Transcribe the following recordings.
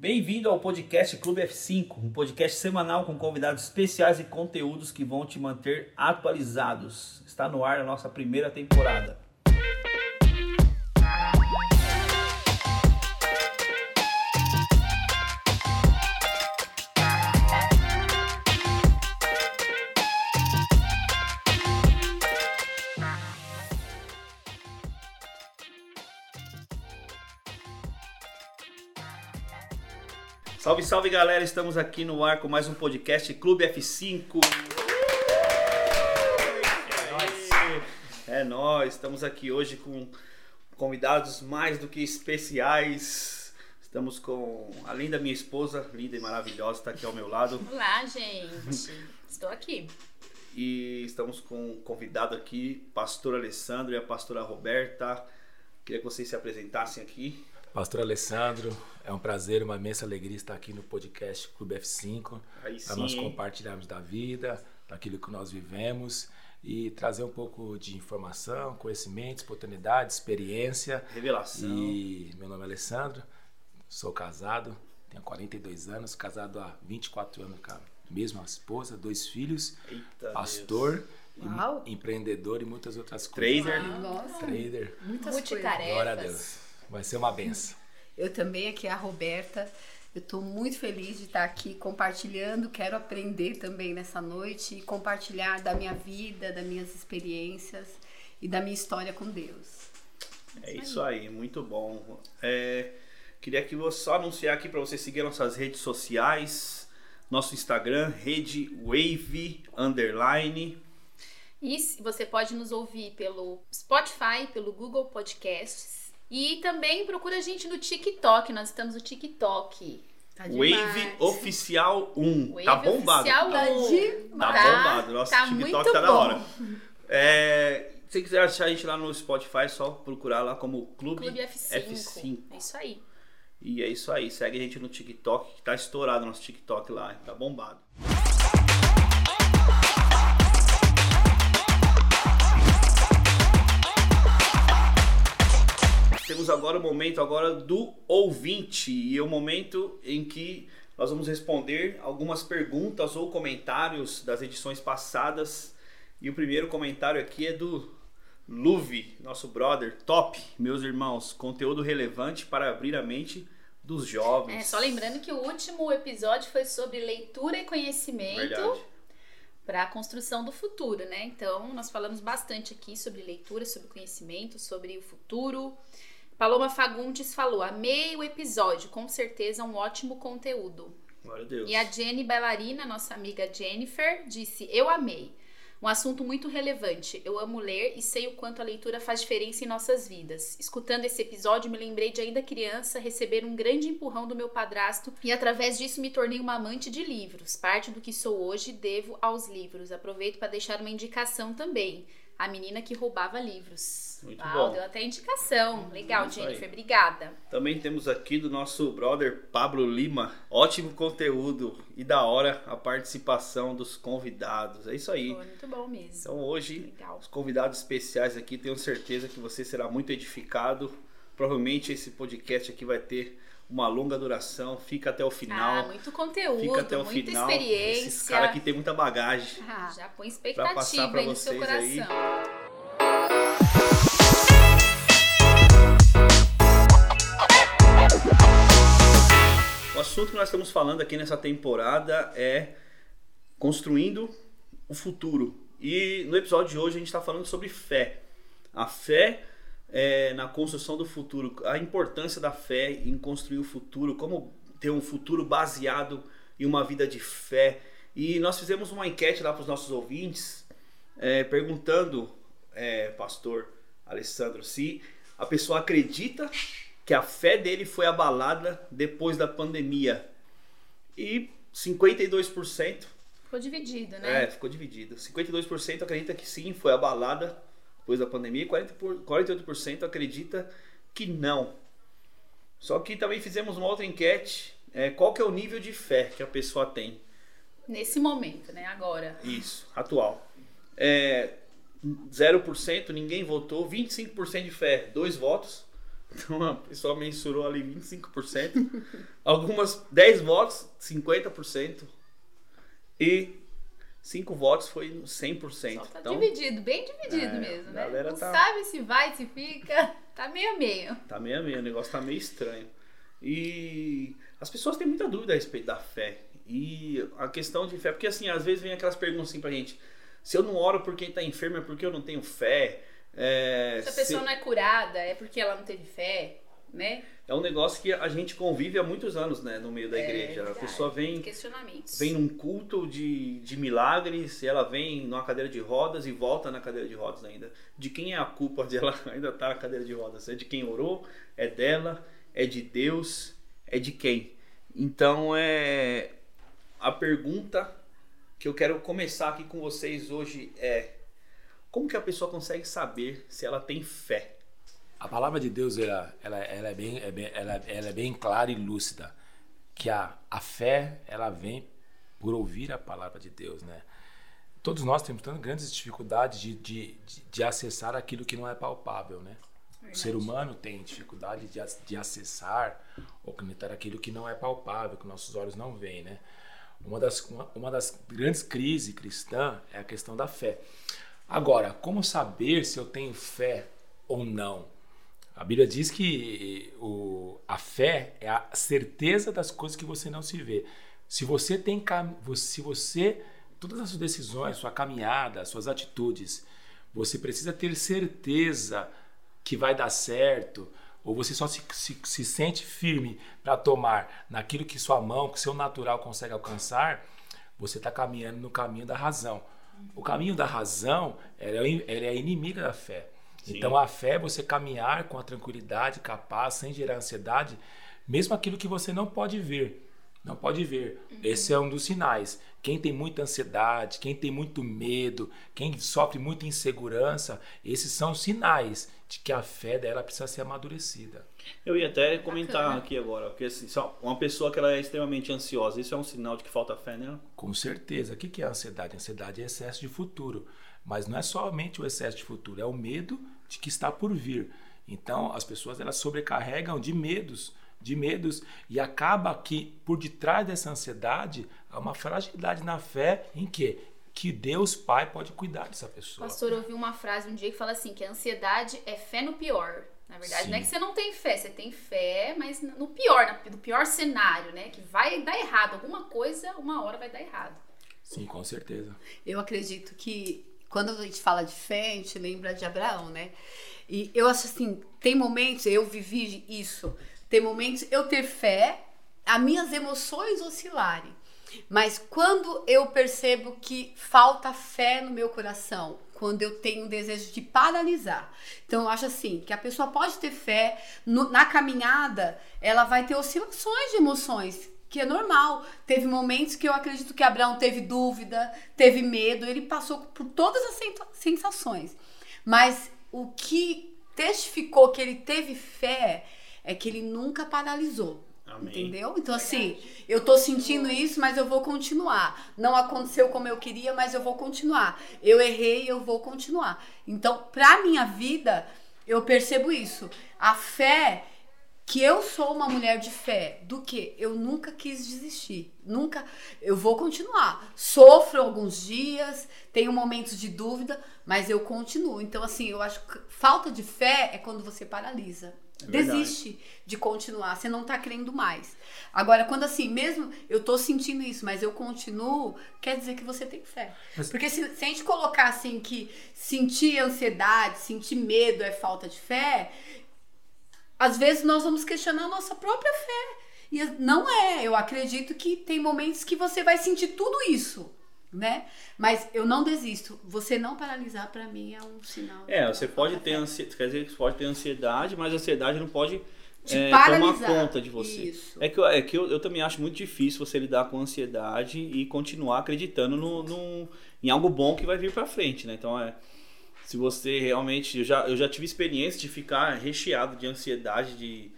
Bem-vindo ao podcast Clube F5, um podcast semanal com convidados especiais e conteúdos que vão te manter atualizados. Está no ar a nossa primeira temporada. Salve, salve galera, estamos aqui no ar com mais um podcast Clube F5. É nóis. É estamos aqui hoje com convidados mais do que especiais. Estamos com, além da minha esposa, linda e maravilhosa, está aqui ao meu lado. Olá, gente. Estou aqui. E estamos com um convidado aqui, pastor Alessandro e a pastora Roberta. Queria que vocês se apresentassem aqui. Pastor Alessandro, é um prazer, uma imensa alegria estar aqui no podcast Clube F5 para nós compartilharmos da vida, daquilo que nós vivemos e trazer um pouco de informação, conhecimento, oportunidade, experiência. Revelação. E meu nome é Alessandro, sou casado, tenho 42 anos, casado há 24 anos com a mesma esposa, dois filhos, Eita pastor. Uau. Empreendedor e muitas outras coisas. Trader. Nossa, Trader. muitas Multitarefas. Glória a Deus. Vai ser uma benção. Eu também, aqui é a Roberta. Eu estou muito feliz de estar aqui compartilhando. Quero aprender também nessa noite e compartilhar da minha vida, das minhas experiências e da minha história com Deus. É isso aí, muito bom. É, queria que você só anunciar aqui para você seguir nossas redes sociais, nosso Instagram, rede Wave Underline. E se- você pode nos ouvir pelo Spotify, pelo Google Podcasts. E também procura a gente no TikTok. Nós estamos no TikTok. Tá Wave. Oficial 1. Wave tá bombado. Oficial Tá um. demais. Tá Tá- bombado. Nosso tá TikTok muito tá da bom. hora. É, se quiser achar a gente lá no Spotify, é só procurar lá como Clube, Clube F5. F5. É isso aí. E é isso aí. Segue a gente no TikTok, que tá estourado nosso TikTok lá. Tá bombado. Temos agora o momento agora do ouvinte e é o momento em que nós vamos responder algumas perguntas ou comentários das edições passadas. E o primeiro comentário aqui é do Luve, nosso brother, top, meus irmãos, conteúdo relevante para abrir a mente dos jovens. É, só lembrando que o último episódio foi sobre leitura e conhecimento para a construção do futuro, né? Então, nós falamos bastante aqui sobre leitura, sobre conhecimento, sobre o futuro. Paloma Fagundes falou: amei o episódio, com certeza um ótimo conteúdo. Glória a Deus. E a Jenny Bailarina, nossa amiga Jennifer, disse: Eu amei. Um assunto muito relevante. Eu amo ler e sei o quanto a leitura faz diferença em nossas vidas. Escutando esse episódio, me lembrei de ainda criança receber um grande empurrão do meu padrasto e através disso me tornei uma amante de livros. Parte do que sou hoje devo aos livros. Aproveito para deixar uma indicação também. A menina que roubava livros. Muito Uau, bom. deu até indicação. Legal, Isso aí. Jennifer. Obrigada. Também temos aqui do nosso brother Pablo Lima. Ótimo conteúdo e da hora a participação dos convidados. É isso aí. Foi muito bom mesmo. Então hoje, Legal. os convidados especiais aqui, tenho certeza que você será muito edificado. Provavelmente esse podcast aqui vai ter uma longa duração. Fica até o Ah, final. muito conteúdo, Fica até o muita final. experiência. Esses caras aqui tem muita bagagem. Ah, Já põe Pra passar expectativa pra aí no seu vocês aí. coração. O assunto que nós estamos falando aqui nessa temporada é construindo o futuro. E no episódio de hoje a gente está falando sobre fé. A fé é, na construção do futuro, a importância da fé em construir o futuro, como ter um futuro baseado em uma vida de fé. E nós fizemos uma enquete lá para os nossos ouvintes, é, perguntando, é, pastor Alessandro, se a pessoa acredita que a fé dele foi abalada depois da pandemia. E 52% Ficou dividido, né? é, ficou dividido. 52% acredita que sim, foi abalada depois da pandemia, e 40 por- 48% acredita que não. Só que também fizemos uma outra enquete, é, qual que é o nível de fé que a pessoa tem? Nesse momento, né? Agora. Isso, atual. É, 0%, ninguém votou, 25% de fé, dois votos. Então a pessoa mensurou ali 25%, algumas 10 votos, 50%. E 5 votos foi 100%. Só tá então, dividido, bem dividido é, mesmo, né? Não tá, sabe se vai, se fica. Tá meio a meio. Tá meio a meio, o negócio tá meio estranho. E as pessoas têm muita dúvida a respeito da fé. E a questão de fé, porque assim, às vezes vem aquelas perguntas assim pra gente: se eu não oro por quem tá enfermo, é porque eu não tenho fé? É, se a pessoa se... não é curada, é porque ela não teve fé, né? É um negócio que a gente convive há muitos anos, né, no meio da é, igreja. Verdade. A pessoa vem vem num culto de, de milagres, ela vem numa cadeira de rodas e volta na cadeira de rodas ainda. De quem é a culpa de ela ainda estar tá na cadeira de rodas? É de quem orou? É dela? É de Deus? É de quem? Então é a pergunta que eu quero começar aqui com vocês hoje é como que a pessoa consegue saber se ela tem fé? A palavra de Deus ela, ela, ela, é, bem, é bem, ela, ela é bem clara e lúcida que a, a fé ela vem por ouvir a palavra de Deus, né? Todos nós temos tantas grandes dificuldades de, de, de, de acessar aquilo que não é palpável, né? Verdade. O ser humano tem dificuldade de, de acessar ou conectar aquilo que não é palpável, que nossos olhos não veem, né? Uma das, uma, uma das grandes crises cristãs é a questão da fé. Agora, como saber se eu tenho fé ou não? A Bíblia diz que o, a fé é a certeza das coisas que você não se vê. Se você tem se você todas as suas decisões, sua caminhada, suas atitudes, você precisa ter certeza que vai dar certo, ou você só se, se, se sente firme para tomar naquilo que sua mão, que seu natural consegue alcançar, você está caminhando no caminho da razão. O caminho da razão ela é, ela é inimiga da fé. Sim. Então a fé é você caminhar com a tranquilidade, capaz, sem gerar ansiedade, mesmo aquilo que você não pode ver. Não pode ver. Uhum. Esse é um dos sinais. Quem tem muita ansiedade, quem tem muito medo, quem sofre muita insegurança, esses são sinais de que a fé dela precisa ser amadurecida. Eu ia até comentar Bacana. aqui agora, porque assim, uma pessoa que ela é extremamente ansiosa, isso é um sinal de que falta fé nela? Com certeza. O que é ansiedade? Ansiedade é excesso de futuro. Mas não é somente o excesso de futuro, é o medo de que está por vir. Então, as pessoas elas sobrecarregam de medos, de medos e acaba que por detrás dessa ansiedade há uma fragilidade na fé em que que Deus Pai pode cuidar dessa pessoa. Pastor, eu ouvi uma frase um dia que fala assim, que a ansiedade é fé no pior. Na verdade, Sim. não é que você não tem fé, você tem fé, mas no pior, no pior cenário, né? Que vai dar errado. Alguma coisa, uma hora vai dar errado. Sim, com certeza. Eu acredito que quando a gente fala de fé, a gente lembra de Abraão, né? E eu acho assim, tem momentos, eu vivi isso, tem momentos eu ter fé, as minhas emoções oscilarem. Mas quando eu percebo que falta fé no meu coração, quando eu tenho um desejo de paralisar. Então eu acho assim, que a pessoa pode ter fé no, na caminhada, ela vai ter oscilações de emoções, que é normal. Teve momentos que eu acredito que Abraão teve dúvida, teve medo, ele passou por todas as sensações. Mas o que testificou que ele teve fé é que ele nunca paralisou. Amém. Entendeu? Então, assim, eu tô sentindo isso, mas eu vou continuar. Não aconteceu como eu queria, mas eu vou continuar. Eu errei, eu vou continuar. Então, pra minha vida, eu percebo isso. A fé que eu sou uma mulher de fé, do que eu nunca quis desistir, nunca, eu vou continuar. Sofro alguns dias, tenho momentos de dúvida, mas eu continuo. Então assim, eu acho que falta de fé é quando você paralisa. É desiste de continuar, você não tá querendo mais. Agora, quando assim, mesmo eu tô sentindo isso, mas eu continuo, quer dizer que você tem fé. Mas... Porque se, se a gente colocar assim que sentir ansiedade, sentir medo é falta de fé, às vezes nós vamos questionar a nossa própria fé. E não é, eu acredito que tem momentos que você vai sentir tudo isso, né? Mas eu não desisto. Você não paralisar para mim é um sinal. É, você pode ter ansiedade, quer dizer que pode ter ansiedade, mas a ansiedade não pode é, tomar conta de você. Isso. É que, é que eu, eu, também acho muito difícil você lidar com ansiedade e continuar acreditando no, no em algo bom que vai vir para frente, né? Então é se você realmente. Eu já, eu já tive experiência de ficar recheado de ansiedade, de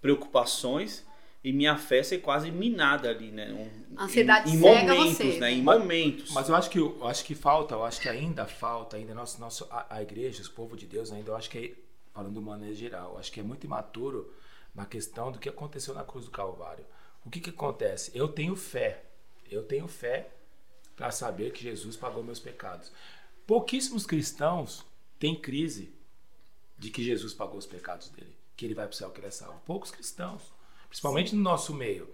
preocupações e minha fé ser quase minada ali, né? Um, ansiedade em, em cega momentos, você. né? Em mas, momentos. Mas eu acho que eu acho que falta, eu acho que ainda falta, ainda nosso, nosso a, a igreja, o povo de Deus ainda, eu acho que falando de maneira geral. Acho que é muito imaturo na questão do que aconteceu na cruz do Calvário. O que, que acontece? Eu tenho fé. Eu tenho fé para saber que Jesus pagou meus pecados. Pouquíssimos cristãos têm crise de que Jesus pagou os pecados dele, que ele vai para o céu, que ele é salvo. Poucos cristãos, principalmente Sim. no nosso meio.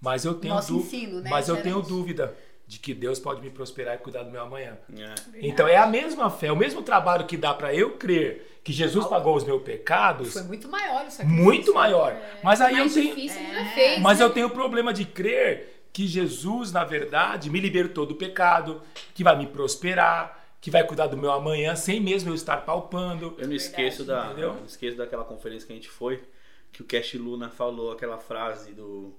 Mas eu tenho, Nosso ensino, né, mas eu tenho dúvida de que Deus pode me prosperar e cuidar do meu amanhã. É. Então é a mesma fé, o mesmo trabalho que dá para eu crer que Jesus pagou os meus pecados. Foi muito maior isso aqui. Muito maior. É. Mas aí eu tenho é. fez, Mas né? eu tenho o problema de crer que Jesus, na verdade, me libertou do pecado, que vai me prosperar, que vai cuidar do meu amanhã sem mesmo eu estar palpando. Eu não esqueço da, eu não esqueço daquela conferência que a gente foi, que o Cash Luna falou aquela frase do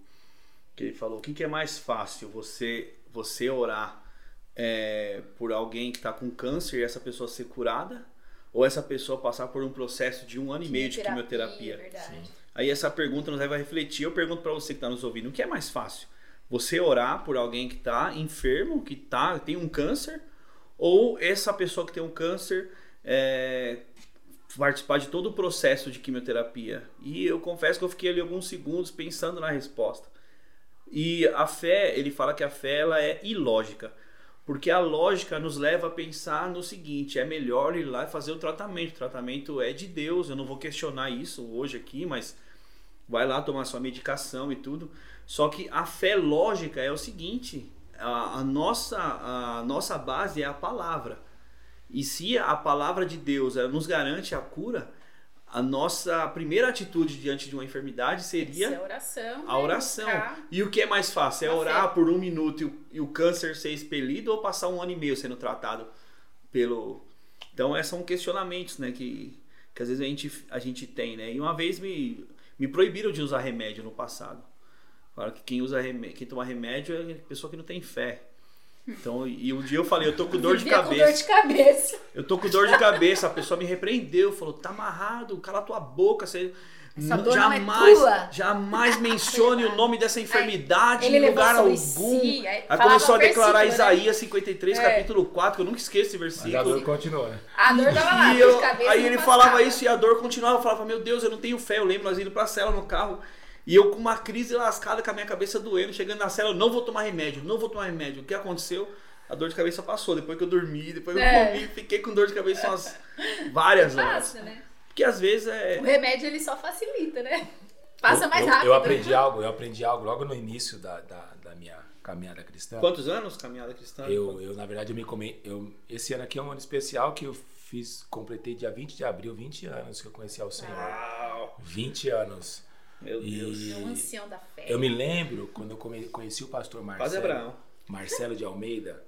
que ele falou: o que, que é mais fácil, você você orar é, por alguém que está com câncer e essa pessoa ser curada, ou essa pessoa passar por um processo de um ano e meio de quimioterapia? Aí essa pergunta nos leva a refletir. Eu pergunto para você que está nos ouvindo: o que é mais fácil? Você orar por alguém que está enfermo, que tá, tem um câncer, ou essa pessoa que tem um câncer é, participar de todo o processo de quimioterapia? E eu confesso que eu fiquei ali alguns segundos pensando na resposta. E a fé, ele fala que a fé ela é ilógica. Porque a lógica nos leva a pensar no seguinte: é melhor ir lá e fazer o tratamento. O tratamento é de Deus, eu não vou questionar isso hoje aqui, mas vai lá tomar sua medicação e tudo. Só que a fé lógica é o seguinte: a, a nossa, a nossa base é a palavra. E se a palavra de Deus nos garante a cura, a nossa primeira atitude diante de uma enfermidade seria a oração. A né? oração. E o que é mais fácil? É orar por um minuto e o, e o, câncer ser expelido ou passar um ano e meio sendo tratado pelo. Então, esses são questionamentos né, que, que às vezes a gente, a gente tem. Né? E uma vez me, me proibiram de usar remédio no passado. Falaram que quem, usa remédio, quem toma remédio é a pessoa que não tem fé. Então, e um dia eu falei, eu tô com dor de cabeça. Com dor de cabeça. Eu tô com dor de cabeça. A pessoa me repreendeu, falou: tá amarrado, cala tua boca. Você Essa dor jamais, não é jamais mencione o nome dessa enfermidade em lugar algum. Si, aí, aí começou a declarar né? Isaías 53, é. capítulo 4, que eu nunca esqueço esse versículo. Mas a dor continua, né? A dor tava lá, e eu, Aí ele falava isso e a dor continuava. Eu falava, meu Deus, eu não tenho fé. Eu lembro nós indo pra cela no carro. E eu com uma crise lascada, com a minha cabeça doendo, chegando na cela, eu não vou tomar remédio, não vou tomar remédio. O que aconteceu? A dor de cabeça passou, depois que eu dormi, depois é. eu comi, fiquei com dor de cabeça umas várias horas. Fácil, né? Porque às vezes é. O remédio ele só facilita, né? Passa eu, mais eu, rápido. Eu aprendi algo, eu aprendi algo logo no início da, da, da minha caminhada cristã. Quantos anos caminhada cristã? Eu, eu na verdade, eu me come, eu Esse ano aqui é um ano especial que eu fiz, completei dia 20 de abril, 20 anos que eu conheci ao Senhor. Uau. 20 anos. Meu Deus. E é um ancião da fé. Eu me lembro quando eu conheci o pastor Marcelo. Marcelo de Almeida.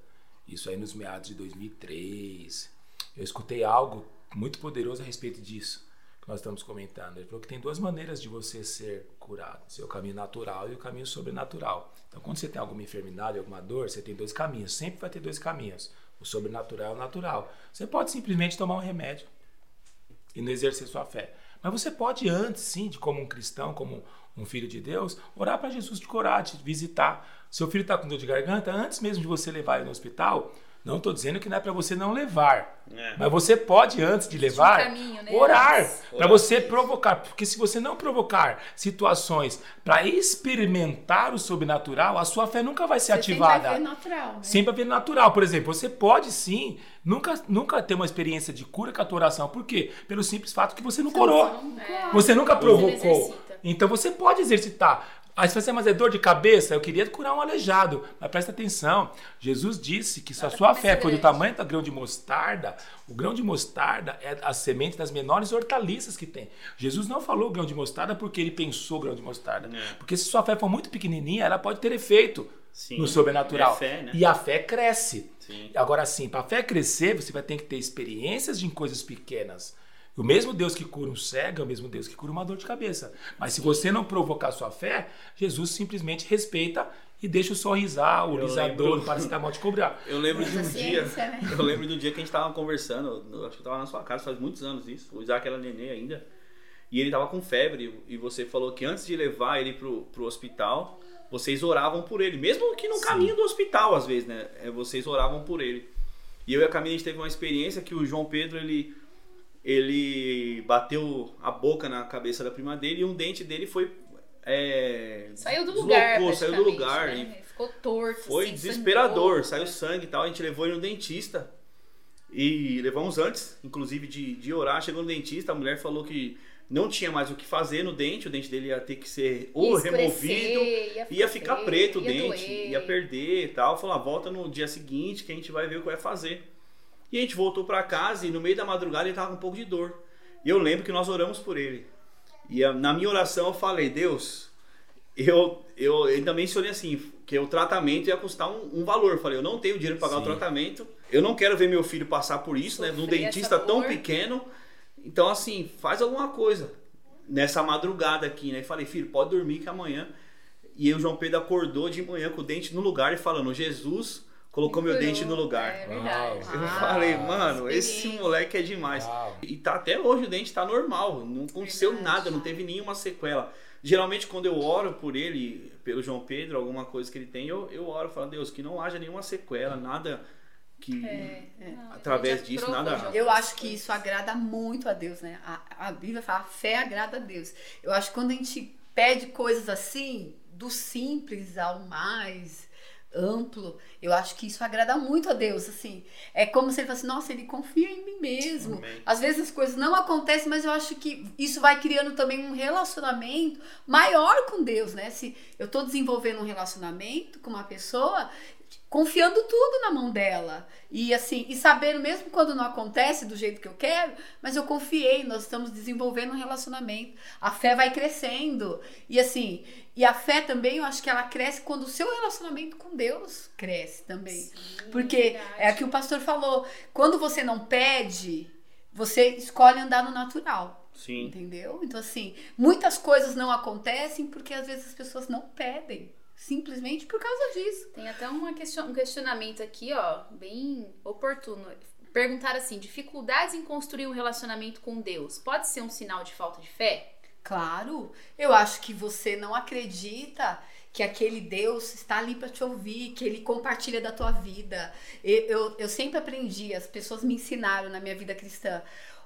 Isso aí nos meados de 2003. Eu escutei algo muito poderoso a respeito disso que nós estamos comentando. Ele falou que tem duas maneiras de você ser curado: o seu caminho natural e o caminho sobrenatural. Então, quando você tem alguma enfermidade, alguma dor, você tem dois caminhos. Sempre vai ter dois caminhos: o sobrenatural e o natural. Você pode simplesmente tomar um remédio e não exercer sua fé. Mas você pode antes, sim, de como um cristão, como um filho de Deus, orar para Jesus te curar, te visitar. Seu filho está com dor de garganta, antes mesmo de você levar ele no hospital, não estou dizendo que não é para você não levar. É. Mas você pode, antes de levar, caminho, né? orar. Para você provocar. Porque se você não provocar situações para experimentar o sobrenatural, a sua fé nunca vai ser você ativada. Sempre vai ver natural. Né? Sempre vai ver natural. Por exemplo, você pode sim nunca, nunca ter uma experiência de cura com a tua oração. Por quê? Pelo simples fato que você não curou. É. Você nunca provocou. Então você pode exercitar. Aí você assim, mas é dor de cabeça? Eu queria curar um aleijado. Mas presta atenção. Jesus disse que se a sua fé for do tamanho do grão de mostarda, o grão de mostarda é a semente das menores hortaliças que tem. Jesus não falou grão de mostarda porque ele pensou grão de mostarda. É. Porque se sua fé for muito pequenininha, ela pode ter efeito Sim, no sobrenatural. É fé, né? E a fé cresce. Sim. Agora sim, para a fé crescer, você vai ter que ter experiências em coisas pequenas. O mesmo Deus que cura um cego é o mesmo Deus que cura uma dor de cabeça. Mas se você não provocar sua fé, Jesus simplesmente respeita e deixa o sorrisar, o lisador, o paracetamol te cobrar. Eu lembro de um dia, né? eu lembro de um dia que a gente estava conversando, acho que eu estava na sua casa faz muitos anos isso, o Isaac era nenê ainda, e ele estava com febre, e você falou que antes de levar ele pro, pro hospital, vocês oravam por ele, mesmo que no Sim. caminho do hospital às vezes, né? É, vocês oravam por ele. E eu e a Camila a gente teve uma experiência que o João Pedro, ele ele bateu a boca na cabeça da prima dele e um dente dele foi. É, saiu do lugar. Deslocou, saiu do lugar. Né? Ficou torto. Foi assim, desesperador, sangrou. saiu sangue e tal. A gente levou ele no dentista. E levamos antes, inclusive, de, de orar. Chegou no dentista, a mulher falou que não tinha mais o que fazer no dente, o dente dele ia ter que ser ou removido, ia, ia ficar preto o dente, doer. ia perder e tal. Falou, ah, volta no dia seguinte que a gente vai ver o que vai fazer. E a gente voltou para casa e no meio da madrugada ele tava com um pouco de dor. E eu lembro que nós oramos por ele. E na minha oração eu falei, Deus, eu, eu ainda mencionei assim, que o tratamento ia custar um, um valor. Eu falei, eu não tenho dinheiro para pagar Sim. o tratamento, eu não quero ver meu filho passar por isso, Sofrer né? Num dentista tão pequeno. Então, assim, faz alguma coisa nessa madrugada aqui, né? E falei, filho, pode dormir que amanhã. E o João Pedro acordou de manhã com o dente no lugar e falando, Jesus colocou meu dente no lugar. É verdade. Eu ah, falei, mano, esse moleque é demais. Uau. E tá até hoje o dente tá normal, não aconteceu verdade. nada, não teve nenhuma sequela. Geralmente quando eu oro por ele, pelo João Pedro, alguma coisa que ele tem, eu, eu oro, falo, Deus, que não haja nenhuma sequela, nada que é, é. através disso nada. Eu acho que isso agrada muito a Deus, né? A, a Bíblia fala, a fé agrada a Deus. Eu acho que quando a gente pede coisas assim, do simples ao mais amplo, eu acho que isso agrada muito a Deus, assim. É como se ele fosse, nossa, ele confia em mim mesmo. Amém. Às vezes as coisas não acontecem, mas eu acho que isso vai criando também um relacionamento maior com Deus, né? Se eu estou desenvolvendo um relacionamento com uma pessoa, confiando tudo na mão dela. E assim, e sabendo mesmo quando não acontece do jeito que eu quero, mas eu confiei, nós estamos desenvolvendo um relacionamento. A fé vai crescendo. E assim, e a fé também, eu acho que ela cresce quando o seu relacionamento com Deus cresce também. Sim, Porque verdade. é o que o pastor falou, quando você não pede, você escolhe andar no natural. Sim. Entendeu? Então assim, muitas coisas não acontecem porque às vezes as pessoas não pedem simplesmente por causa disso. Tem até uma question, um questionamento aqui, ó, bem oportuno. Perguntar assim: dificuldades em construir um relacionamento com Deus pode ser um sinal de falta de fé? Claro, eu acho que você não acredita que aquele Deus está ali para te ouvir, que ele compartilha da tua vida. Eu, eu, eu sempre aprendi, as pessoas me ensinaram na minha vida cristã.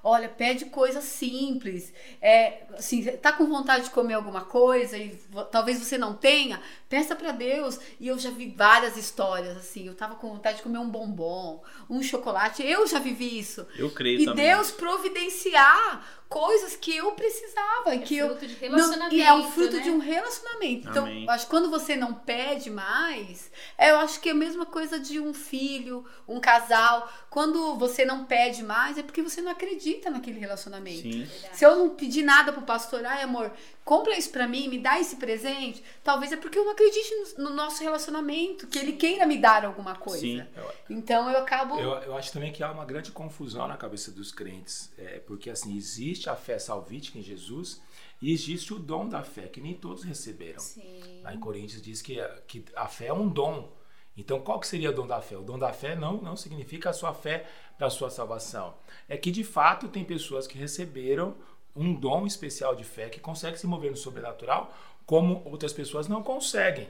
Olha, pede coisas simples. É, assim, tá com vontade de comer alguma coisa e talvez você não tenha, peça para Deus. E eu já vi várias histórias assim. Eu tava com vontade de comer um bombom, um chocolate. Eu já vivi isso. Eu creio e também. E Deus providenciar coisas que eu precisava. É que fruto eu, de relacionamento. Não, e é um fruto né? de um relacionamento. Então, acho que quando você não pede mais, é, eu acho que é a mesma coisa de um filho, um casal. Quando você não pede mais, é porque você não acredita naquele relacionamento. Sim. Se eu não pedir nada pro pastor, ai amor, compra isso para mim, me dá esse presente, talvez é porque eu não acredite no, no nosso relacionamento, que ele queira me dar alguma coisa. Sim. Então eu acabo. Eu, eu acho também que há uma grande confusão na cabeça dos crentes, é, porque assim, existe a fé salvítica em Jesus e existe o dom da fé, que nem todos receberam. Sim. Lá em Coríntios diz que, que a fé é um dom. Então, qual que seria o dom da fé? O dom da fé não, não significa a sua fé para a sua salvação. É que, de fato, tem pessoas que receberam um dom especial de fé que consegue se mover no sobrenatural, como outras pessoas não conseguem.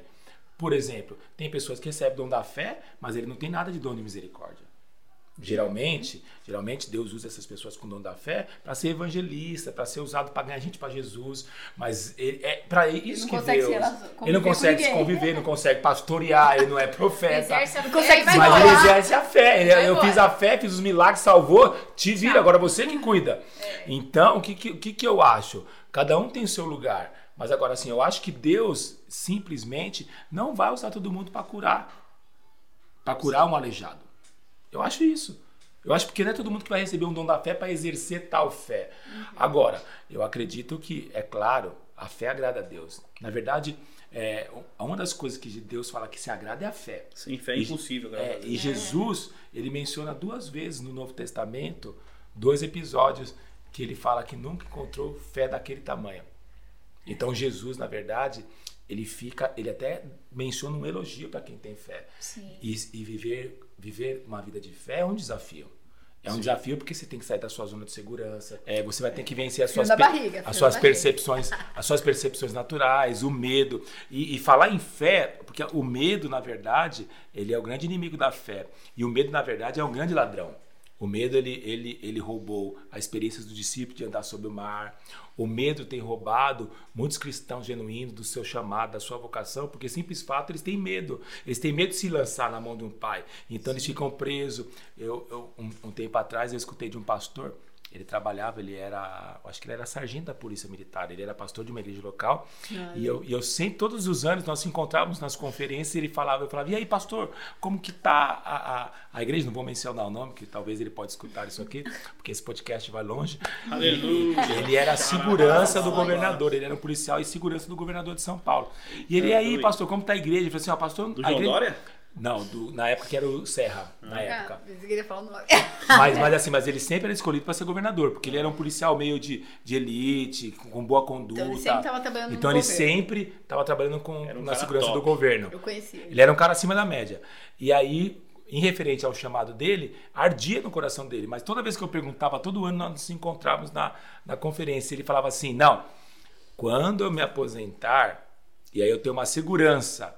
Por exemplo, tem pessoas que recebem o dom da fé, mas ele não tem nada de dom de misericórdia. Geralmente, geralmente Deus usa essas pessoas com dom da fé para ser evangelista, para ser usado para ganhar gente para Jesus. Mas ele, é para isso que Deus. Ele não consegue se conviver, não consegue pastorear, ele não é profeta. Exerce a não consegue mas embora. ele exerce a fé. Ele, eu fiz a fé, fiz os milagres, salvou, te vira, agora você que cuida. É. Então, o que, que, que eu acho? Cada um tem o seu lugar. Mas agora, assim, eu acho que Deus simplesmente não vai usar todo mundo para curar. Para curar um aleijado. Eu acho isso. Eu acho porque não é todo mundo que vai receber um dom da fé para exercer tal fé. Uhum. Agora, eu acredito que, é claro, a fé agrada a Deus. Na verdade, é, uma das coisas que Deus fala que se agrada é a fé. Sim, fé é impossível. É, e Jesus, ele menciona duas vezes no Novo Testamento, dois episódios, que ele fala que nunca encontrou fé daquele tamanho. Então, Jesus, na verdade, ele fica, ele até menciona um elogio para quem tem fé. E, e, viver, viver uma vida de fé é um desafio. É um Sim. desafio porque você tem que sair da sua zona de segurança. É, você vai ter que vencer as suas, barriga, as suas percepções, as suas percepções naturais, o medo e, e, falar em fé, porque o medo na verdade ele é o grande inimigo da fé e o medo na verdade é um grande ladrão. O medo ele, ele, ele roubou a experiência do discípulo de andar sobre o mar. O medo tem roubado muitos cristãos genuínos do seu chamado, da sua vocação, porque simples fato eles têm medo. Eles têm medo de se lançar na mão de um pai. Então eles ficam presos. Eu, eu um, um tempo atrás eu escutei de um pastor ele trabalhava, ele era, acho que ele era sargento da polícia militar, ele era pastor de uma igreja local. E eu, e eu sempre, todos os anos, nós nos encontrávamos nas conferências e ele falava, eu falava, e aí, pastor, como que tá a, a, a igreja? Não vou mencionar o nome, que talvez ele pode escutar isso aqui, porque esse podcast vai longe. Aleluia! Ele era a segurança do governador, ele era um policial e segurança do governador de São Paulo. E ele, e aí, pastor, como tá a igreja? Ele falou assim, ó, oh, pastor... Do João igreja... Dória? Não, do, na época que era o Serra, na ah, época. queria falar o nome. Mas, mas assim, mas ele sempre era escolhido para ser governador, porque ele era um policial meio de, de elite, com boa conduta. Então ele sempre estava trabalhando Então ele governo. sempre estava trabalhando com, um na segurança top. do governo. Eu conhecia. Ele era um cara acima da média. E aí, em referente ao chamado dele, ardia no coração dele. Mas toda vez que eu perguntava, todo ano nós nos encontrávamos na, na conferência, ele falava assim: não, quando eu me aposentar, e aí eu tenho uma segurança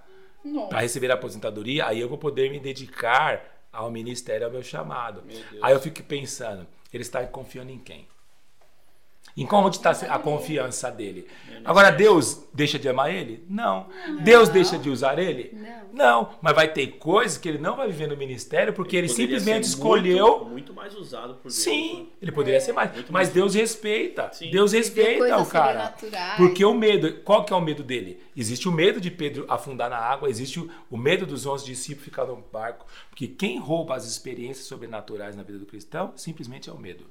para receber a aposentadoria, aí eu vou poder me dedicar ao ministério, ao meu chamado. Meu aí eu fico pensando, ele está confiando em quem? Em como está a confiança dele? Agora, Deus deixa de amar ele? Não. Deus deixa de usar ele? Não. Não. Mas vai ter coisas que ele não vai viver no ministério porque ele, ele simplesmente escolheu. Muito, muito, mais usado por Deus. Sim, né? ele poderia é. ser mais. Muito mas mais Deus respeita. Sim. Deus respeita o cara. Porque o medo, qual que é o medo dele? Existe o medo de Pedro afundar na água, existe o, o medo dos onze discípulos ficar no barco. Porque quem rouba as experiências sobrenaturais na vida do cristão simplesmente é o medo.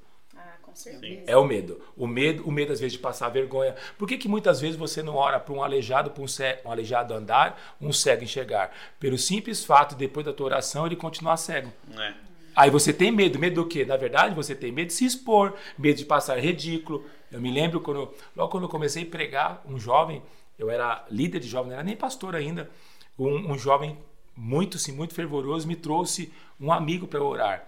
É o medo. O medo, o medo às vezes de passar vergonha. Por que, que muitas vezes você não ora para um aleijado, para um, um aleijado andar, um cego enxergar? Pelo simples fato, depois da tua oração, ele continuar cego. É. Aí você tem medo. Medo do quê? Na verdade, você tem medo de se expor, medo de passar ridículo. Eu me lembro quando, logo quando eu comecei a pregar, um jovem, eu era líder de jovem, não era nem pastor ainda, um, um jovem muito, sim, muito fervoroso me trouxe um amigo para orar.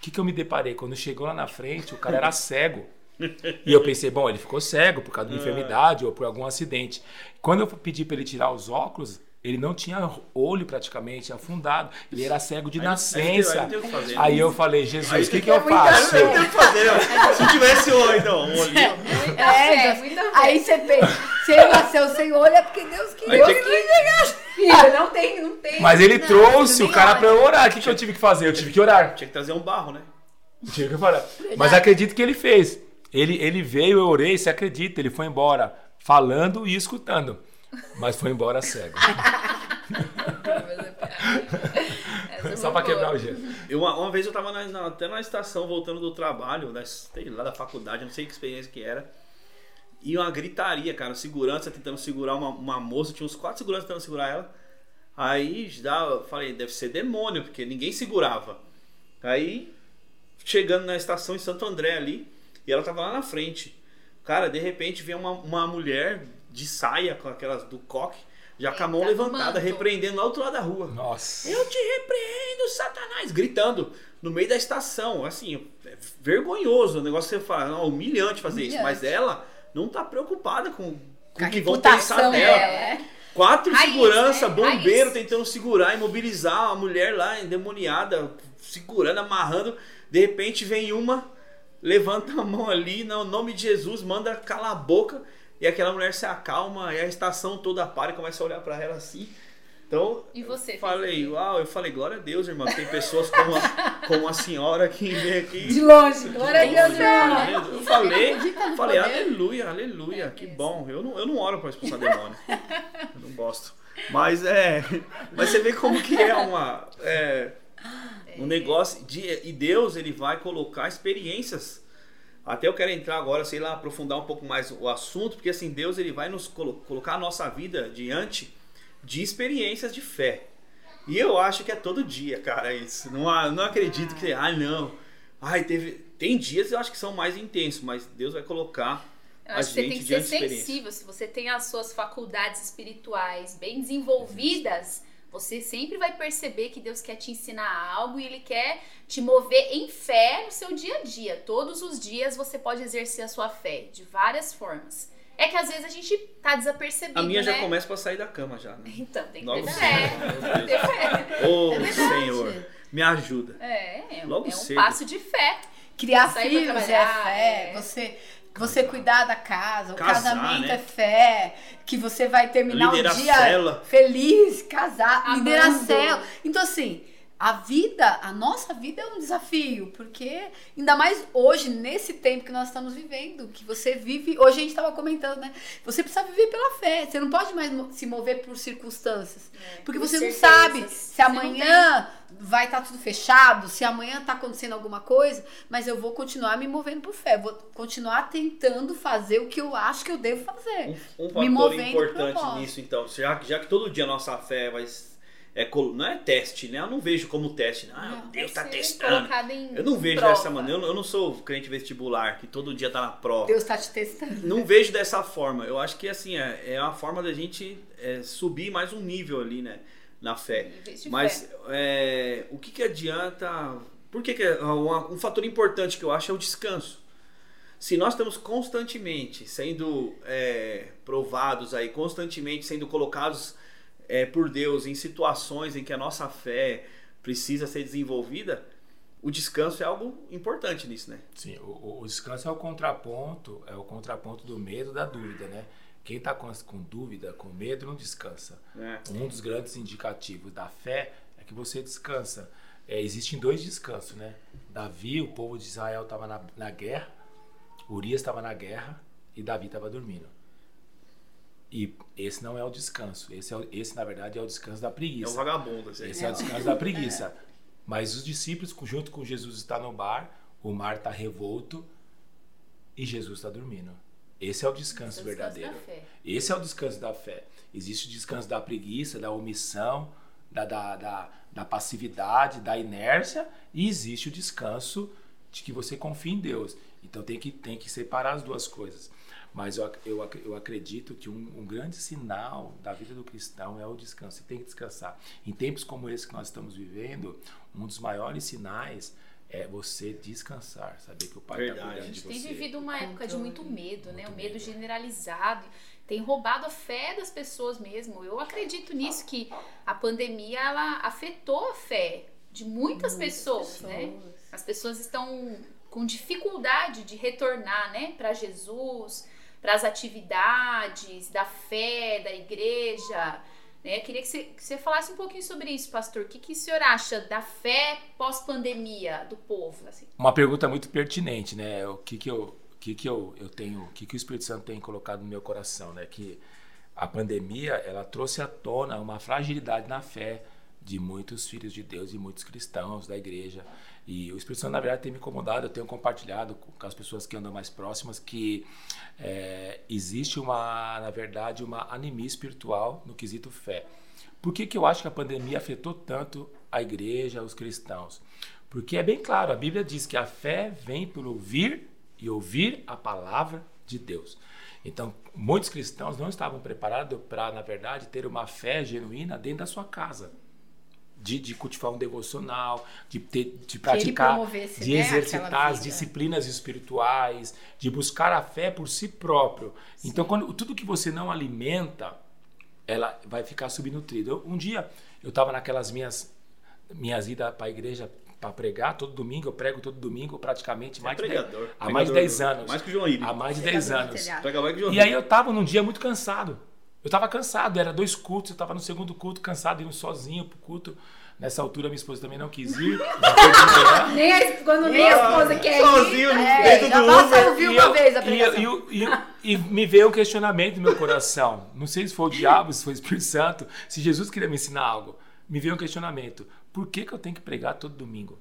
O que, que eu me deparei? Quando chegou lá na frente, o cara era cego. E eu pensei, bom, ele ficou cego por causa de uma enfermidade ou por algum acidente. Quando eu pedi para ele tirar os óculos, ele não tinha olho praticamente afundado. Ele era cego de aí, nascença. Aí, aí, aí eu falei, Jesus, o que, que, eu faço? Eu não fazer, Se tivesse olho, então, um olhinho. É, é, aí você pensa, se ele nasceu sem olho é porque Deus queria que ele Filho, não tem, não tem. Mas ele não, trouxe o cara para eu orar. O que, que eu tive que fazer? Eu tive que orar. Tinha que trazer um barro, né? Eu tive que orar. Mas acredito que ele fez. Ele, ele veio, eu orei, você acredita? Ele foi embora falando e escutando. Mas foi embora cego. Só para quebrar o gelo. Uma, uma vez eu tava na, até na estação voltando do trabalho, da, sei lá da faculdade, não sei que experiência que era. E uma gritaria, cara. Segurança tentando segurar uma, uma moça. Tinha uns quatro seguranças tentando segurar ela. Aí já falei, deve ser demônio, porque ninguém segurava. Aí, chegando na estação em Santo André ali, e ela tava lá na frente. Cara, de repente vem uma, uma mulher de saia com aquelas do coque, já com a mão levantada, repreendendo lá do outro lado da rua. Nossa. Eu te repreendo, Satanás! Gritando no meio da estação. Assim, é vergonhoso o negócio que você fala, não, humilhante fazer humilhante. isso. Mas ela não tá preocupada com, com o que vão pensar dela. É. Quatro raiz, segurança, né? bombeiro raiz. tentando segurar, imobilizar a mulher lá endemoniada, segurando, amarrando. De repente vem uma, levanta a mão ali, no nome de Jesus, manda calar a boca e aquela mulher se acalma e a estação toda para e começa a olhar para ela assim. Então, e você, falei, uau, eu falei, glória a Deus, irmão. Tem pessoas como a, como a senhora que vem aqui. De longe, glória a Deus, irmão. Eu falei, falei, aleluia, aleluia, que bom. Eu não, eu não oro para expulsar demônio. Eu não gosto. Mas é. Mas você vê como que é uma. É, um negócio de. E Deus, ele vai colocar experiências. Até eu quero entrar agora, sei lá, aprofundar um pouco mais o assunto, porque assim, Deus ele vai nos colo colocar a nossa vida diante de experiências de fé. E eu acho que é todo dia, cara, isso. Não, não acredito que, ah, não. Ai, teve, tem dias eu acho que são mais intensos, mas Deus vai colocar eu a gente que você tem que ser sensível. Se você tem as suas faculdades espirituais bem desenvolvidas, você sempre vai perceber que Deus quer te ensinar algo e Ele quer te mover em fé no seu dia a dia. Todos os dias você pode exercer a sua fé de várias formas. É que às vezes a gente tá desapercebido. A minha né? já começa pra sair da cama já. Né? Então, tem que ter fé. Ô, oh, Senhor. me ajuda. É, é, Logo é um cedo. passo de fé. Criar filhos é fé. É. Você você cuidar da casa, casar, o casamento né? é fé, que você vai terminar o dia cela. feliz, casar, liderar célula. Então, assim, a vida, a nossa vida é um desafio, porque ainda mais hoje, nesse tempo que nós estamos vivendo, que você vive. Hoje a gente estava comentando, né? Você precisa viver pela fé. Você não pode mais se mover por circunstâncias. É, porque você não sabe se amanhã vai estar tá tudo fechado, se amanhã está acontecendo alguma coisa, mas eu vou continuar me movendo por fé. Vou continuar tentando fazer o que eu acho que eu devo fazer. Um, um fator importante nisso, então, já, já que todo dia a nossa fé vai é, não é teste, né? Eu não vejo como teste. Né? Ah, não, Deus está testando. Eu não vejo prova. dessa maneira. Eu não sou crente vestibular que todo dia está na prova. Deus está te testando. Não vejo dessa forma. Eu acho que assim é, é uma forma da gente é, subir mais um nível ali, né? Na fé. Mas fé. É, o que, que adianta? Por que, que é um, um fator importante que eu acho é o descanso. Se nós estamos constantemente sendo é, provados aí, constantemente sendo colocados é, por Deus em situações em que a nossa fé precisa ser desenvolvida, o descanso é algo importante nisso, né? Sim, o, o descanso é o contraponto, é o contraponto do medo, da dúvida, né? Quem está com, com, dúvida, com medo, não descansa. É. Um dos grandes indicativos da fé é que você descansa. É, existem dois descansos, né? Davi, o povo de Israel estava na, na guerra, Urias estava na guerra e Davi estava dormindo. E esse não é o descanso. Esse, é, esse na verdade, é o descanso da preguiça. É o vagabundo. Assim. Esse é o descanso da preguiça. É. Mas os discípulos, junto com Jesus, estão no bar, o mar está revolto e Jesus está dormindo. Esse é o descanso, Esse é o descanso verdadeiro. Esse é o descanso da fé. Existe o descanso da preguiça, da omissão, da, da, da, da passividade, da inércia, e existe o descanso de que você confia em Deus. Então tem que, tem que separar as duas coisas. Mas eu, eu, eu acredito que um, um, grande sinal da vida do cristão é o descanso. Você tem que descansar. Em tempos como esse que nós estamos vivendo, um dos maiores sinais é você descansar, saber que o Pai está cuidando de você. A gente tem vivido uma época de muito medo, né? muito né? O medo, medo generalizado tem roubado a fé das pessoas mesmo. Eu acredito nisso que a pandemia ela afetou a fé de muitas, muitas pessoas, né? pessoas, né? As pessoas estão com dificuldade de retornar, né, para Jesus, para as atividades da fé, da igreja. Né? Eu queria que você, que você falasse um pouquinho sobre isso, pastor. O que, que o senhor acha da fé pós-pandemia do povo? Assim? Uma pergunta muito pertinente, né? O que, que eu, que, que eu, eu tenho, o que, que o Espírito Santo tem colocado no meu coração, né? Que a pandemia ela trouxe à tona uma fragilidade na fé de muitos filhos de Deus e muitos cristãos da igreja. E o Espírito Santo, na verdade, tem me incomodado. Eu tenho compartilhado com as pessoas que andam mais próximas que é, existe uma, na verdade, uma anemia espiritual no quesito fé. Por que, que eu acho que a pandemia afetou tanto a igreja, os cristãos? Porque é bem claro, a Bíblia diz que a fé vem por ouvir e ouvir a palavra de Deus. Então, muitos cristãos não estavam preparados para, na verdade, ter uma fé genuína dentro da sua casa de, de cultivar um devocional, de, ter, de praticar, de né, exercitar as disciplinas espirituais, de buscar a fé por si próprio. Sim. Então, quando tudo que você não alimenta, ela vai ficar subnutrida. um dia eu estava naquelas minhas minhas idas para a igreja para pregar todo domingo, eu prego todo domingo praticamente mais, é pregador, de, há mais de 10 anos. Mais que o João Ibe. Há mais de 10 anos. E aí eu estava num dia muito cansado. Eu estava cansado, era dois cultos, eu estava no segundo culto, cansado, indo sozinho pro culto. Nessa altura, minha esposa também não quis ir. nem a, quando nem a esposa quer Sozinho, ir. É, dentro do Uber. ouviu uma vez a pregação. E, e, e, me veio um questionamento no meu coração. Não sei se foi o diabo, se foi o Espírito Santo, se Jesus queria me ensinar algo. Me veio um questionamento. Por que, que eu tenho que pregar todo domingo?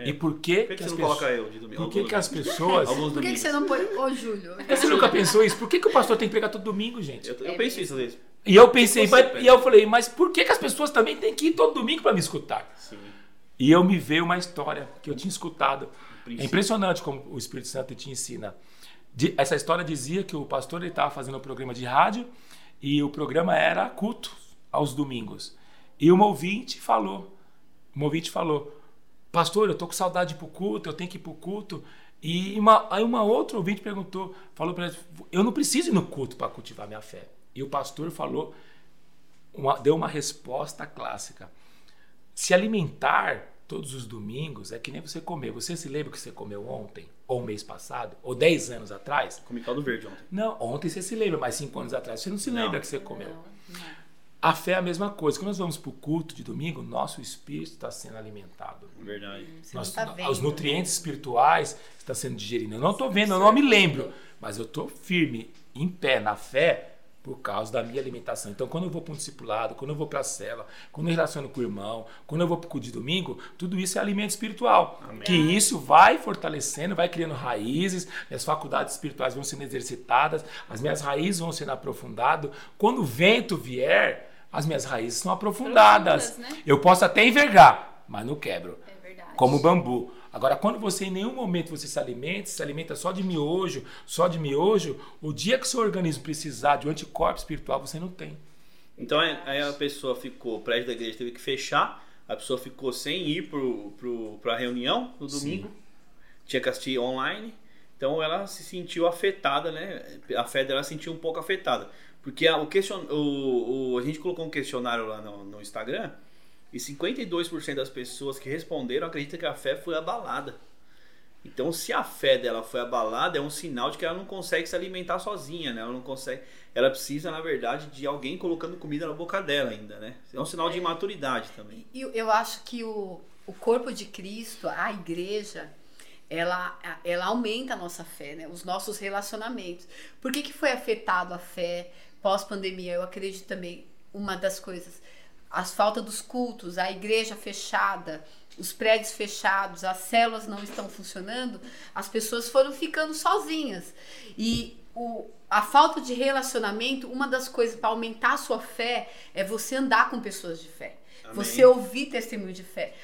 É. E por que, por que, que, que as pessoas. Eu de domingo? Por que, que as pessoas. por que, que você não põe. Ô, Júlio. Você nunca pensou isso? Por que, que o pastor tem que pregar todo domingo, gente? Eu, eu é penso isso às vezes. E eu pensei, mas, e eu falei, mas por que, que as pessoas também têm que ir todo domingo para me escutar? Sim. E eu me veio uma história que eu tinha escutado. É impressionante como o Espírito Santo te ensina. De, essa história dizia que o pastor estava fazendo um programa de rádio e o programa era culto aos domingos. E uma ouvinte falou, uma ouvinte falou, pastor, eu tô com saudade de ir pro culto, eu tenho que ir pro culto. E uma, aí uma outra ouvinte perguntou, falou para ele, eu não preciso ir no culto para cultivar minha fé. E o pastor falou, uma, deu uma resposta clássica. se alimentar todos os domingos é que nem você comer. Você se lembra que você comeu ontem? Ou mês passado? Ou 10 anos atrás? Comi caldo verde ontem. Não, ontem você se lembra, mas 5 anos atrás você não se não. lembra que você comeu. Não, não. A fé é a mesma coisa. Quando nós vamos para o culto de domingo, nosso espírito está sendo alimentado. Verdade. Nós, tá os nutrientes espirituais estão sendo digeridos. Eu não estou vendo, eu não me lembro, mas eu estou firme, em pé, na fé, por causa da minha alimentação. Então, quando eu vou para um discipulado, quando eu vou para a cela, quando eu relaciono com o irmão, quando eu vou para o culto de domingo, tudo isso é alimento espiritual. Amém. Que isso vai fortalecendo, vai criando raízes, minhas faculdades espirituais vão sendo exercitadas, as minhas raízes vão sendo aprofundadas. Quando o vento vier, as minhas raízes são aprofundadas. Profundas, né? Eu posso até envergar, mas não quebro. É verdade. Como bambu. Agora, quando você em nenhum momento você se alimenta, se alimenta só de miojo, só de miojo, o dia que seu organismo precisar de um anticorpo espiritual, você não tem. Então aí a pessoa ficou, o prédio da igreja teve que fechar, a pessoa ficou sem ir pro, pro, pra reunião no domingo, Sim. tinha que assistir online, então ela se sentiu afetada, né? A fé dela se sentiu um pouco afetada. Porque a, o, question, o, o, a gente colocou um questionário lá no, no Instagram e 52% das pessoas que responderam acreditam que a fé foi abalada. Então, se a fé dela foi abalada, é um sinal de que ela não consegue se alimentar sozinha, né? Ela não consegue. Ela precisa, na verdade, de alguém colocando comida na boca dela ainda, né? É um sinal de imaturidade também. Eu, eu acho que o, o corpo de Cristo, a igreja, ela, ela aumenta a nossa fé, né? Os nossos relacionamentos. Por que, que foi afetado a fé pós-pandemia? Eu acredito também, uma das coisas as falta dos cultos, a igreja fechada, os prédios fechados, as células não estão funcionando, as pessoas foram ficando sozinhas. E o, a falta de relacionamento, uma das coisas para aumentar a sua fé é você andar com pessoas de fé. Amém. Você ouvir testemunho de fé.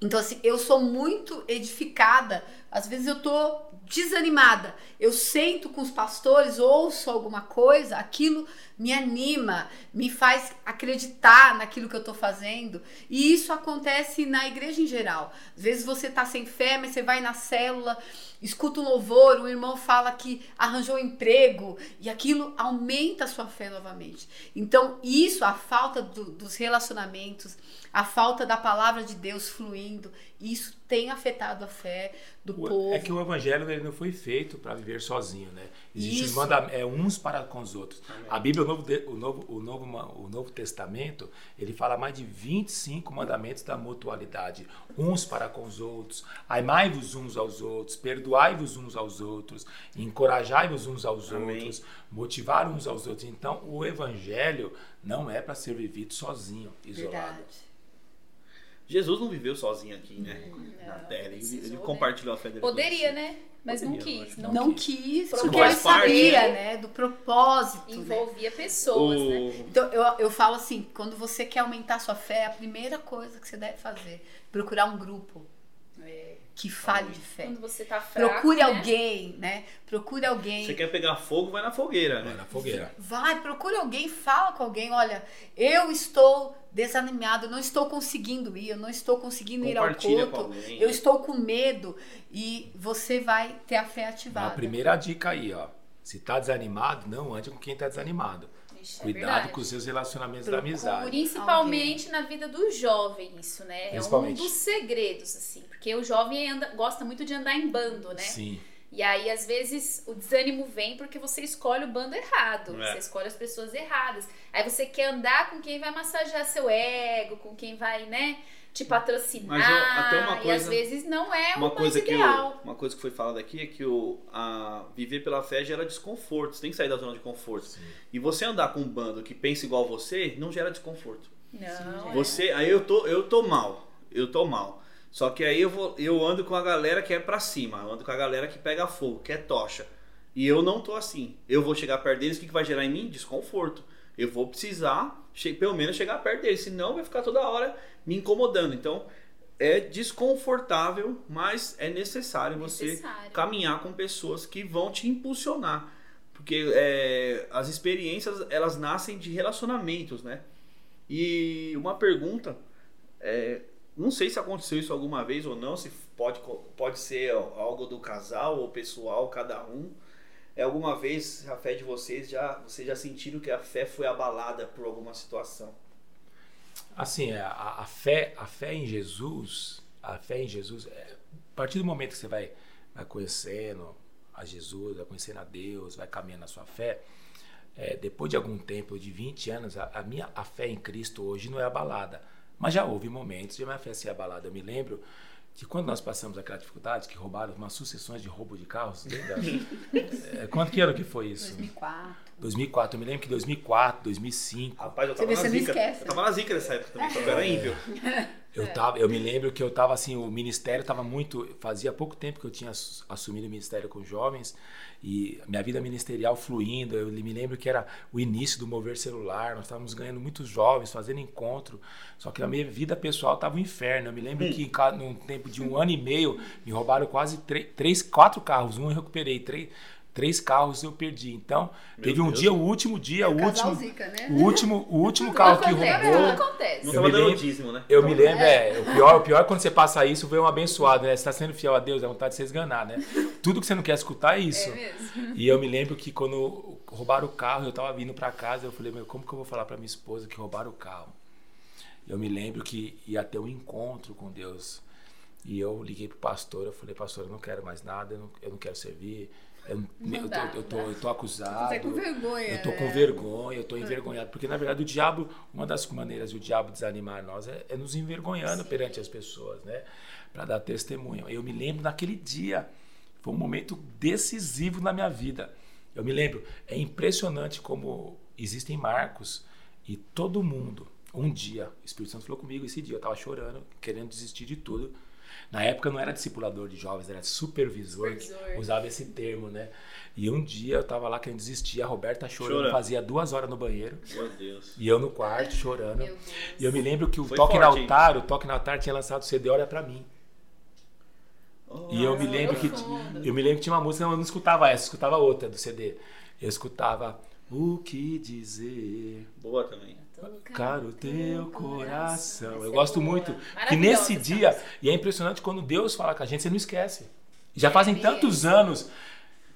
Então, assim, eu sou muito edificada. Às vezes eu tô desanimada. Eu sento com os pastores, ouço alguma coisa, aquilo me anima, me faz acreditar naquilo que eu estou fazendo. E isso acontece na igreja em geral. Às vezes você está sem fé, mas você vai na célula, escuta um louvor, o irmão fala que arranjou um emprego e aquilo aumenta a sua fé novamente. Então, isso, a falta do, dos relacionamentos, a falta da palavra de Deus fluindo, isso tem afetado a fé do o, povo. É que o evangelho ele não foi feito para viver sozinho, né? Existe manda, é, uns para com os outros. Amém. A Bíblia, o novo, o, novo, o, novo, o Novo Testamento, ele fala mais de 25 mandamentos da mutualidade. Uns para com os outros, amai-vos uns aos outros, perdoai-vos uns aos outros, encorajai-vos uns aos Amém. outros, motivar uns aos outros. Então, o evangelho não é para ser vivido sozinho, isolado. Verdade. Jesus não viveu sozinho aqui, né? Não, na terra. Ele, ele né? compartilhou a fé dele. Poderia, né? Mas Poderia, não quis. Não, não quis, porque ele sabia, né? Do propósito. Né? Envolvia né? pessoas, o... né? Então, eu, eu falo assim, quando você quer aumentar sua fé, a primeira coisa que você deve fazer, procurar um grupo. Que fale de fé. Quando você tá fraco, Procure né? alguém, né? Procure alguém. Você quer pegar fogo, vai na fogueira, né? Vai na fogueira. Vai, procure alguém, fala com alguém. Olha, eu estou desanimado, eu não estou conseguindo ir, eu não estou conseguindo ir ao culto, eu estou com medo e você vai ter a fé ativada. A primeira dica aí, ó. Se tá desanimado, não ande com quem tá desanimado. É Cuidado é com os seus relacionamentos Procure, da amizade. Principalmente na vida do jovem, isso, né? É um dos segredos, assim. Porque o jovem anda, gosta muito de andar em bando, né? Sim. E aí, às vezes, o desânimo vem porque você escolhe o bando errado. É. Você escolhe as pessoas erradas. Aí você quer andar com quem vai massagear seu ego, com quem vai, né? Te patrocinar. Mas até uma coisa, e às vezes não é uma coisa ideal. Que uma coisa que foi falada aqui é que o, a, viver pela fé gera desconforto. Você tem que sair da zona de conforto. Sim. E você andar com um bando que pensa igual você não gera desconforto. Não. Você, é. aí eu tô, eu tô mal. Eu tô mal. Só que aí eu vou, eu ando com a galera que é para cima, eu ando com a galera que pega fogo, que é tocha. E eu não tô assim. Eu vou chegar perto deles, o que, que vai gerar em mim? Desconforto. Eu vou precisar, pelo menos, chegar perto deles, senão vai ficar toda hora me incomodando. Então, é desconfortável, mas é necessário, necessário. você caminhar com pessoas que vão te impulsionar. Porque é, as experiências, elas nascem de relacionamentos, né? E uma pergunta, é, não sei se aconteceu isso alguma vez ou não, se pode, pode ser algo do casal ou pessoal, cada um. É alguma vez a fé de vocês já vocês já sentiram que a fé foi abalada por alguma situação? Assim, é, a, a, fé, a fé em Jesus, a fé em Jesus, é, a partir do momento que você vai, vai conhecendo a Jesus, vai conhecendo a Deus, vai caminhando na sua fé, é, depois de algum tempo, de 20 anos, a, a, minha a fé em Cristo hoje não é abalada. Mas já houve momentos de minha fé ser abalada. Eu me lembro que quando nós passamos aquela dificuldade, que roubaram umas sucessões de roubo de carros, é, quanto que ano que foi isso? 2004. 2004, eu me lembro que 2004, 2005. Rapaz, eu tava, na zica, eu tava na zica nessa época também, só que era ímpio. Eu, tava, eu me lembro que eu estava assim, o ministério estava muito. Fazia pouco tempo que eu tinha assumido o ministério com jovens e minha vida ministerial fluindo. Eu me lembro que era o início do mover celular, nós estávamos ganhando muitos jovens, fazendo encontro. Só que a minha vida pessoal estava um inferno. Eu me lembro hum. que num tempo de um ano e meio me roubaram quase três, três quatro carros. Um eu recuperei, três três carros eu perdi. Então, Meu teve um Deus. dia, o último dia, é o último, Zica, né? o último, o último carro que roubou. acontece. Não eu me dízimo, né? Eu me lembro, é. é, o pior, o pior é quando você passa isso, vem um abençoado, né? Você está sendo fiel a Deus, é vontade de você esganar, né? Tudo que você não quer escutar é isso. É mesmo. E eu me lembro que quando roubaram o carro, eu estava vindo para casa, eu falei, meu, como que eu vou falar para minha esposa que roubaram o carro? Eu me lembro que ia ter um encontro com Deus. E eu liguei pro pastor, eu falei, pastor, eu não quero mais nada, eu não, eu não quero servir eu, eu, tô, eu, tô, eu tô acusado. Você tá com vergonha. Eu tô com né? vergonha, eu tô envergonhado. Porque, na verdade, o diabo, uma das maneiras do diabo desanimar nós é, é nos envergonhando Sim. perante as pessoas, né? Para dar testemunho. Eu me lembro naquele dia, foi um momento decisivo na minha vida. Eu me lembro, é impressionante como existem marcos e todo mundo, um dia, o Espírito Santo falou comigo esse dia, eu estava chorando, querendo desistir de tudo. Na época não era discipulador de jovens, era supervisor, supervisor. que usava esse termo, né? E um dia eu tava lá querendo desistir, a Roberta chorando, chorando. fazia duas horas no banheiro. Meu Deus. E eu no quarto chorando. E eu me lembro que o Foi Toque forte, no Altar, hein? o Toque no Altar tinha lançado o CD Olha Pra Mim. Oh, e eu me lembro que eu me lembro que tinha uma música, eu não escutava essa, eu escutava outra do CD. Eu escutava O que dizer. Boa também. Tocar o teu coração. Eu gosto muito que nesse dia, e é impressionante quando Deus fala com a gente, você não esquece. Já fazem tantos anos.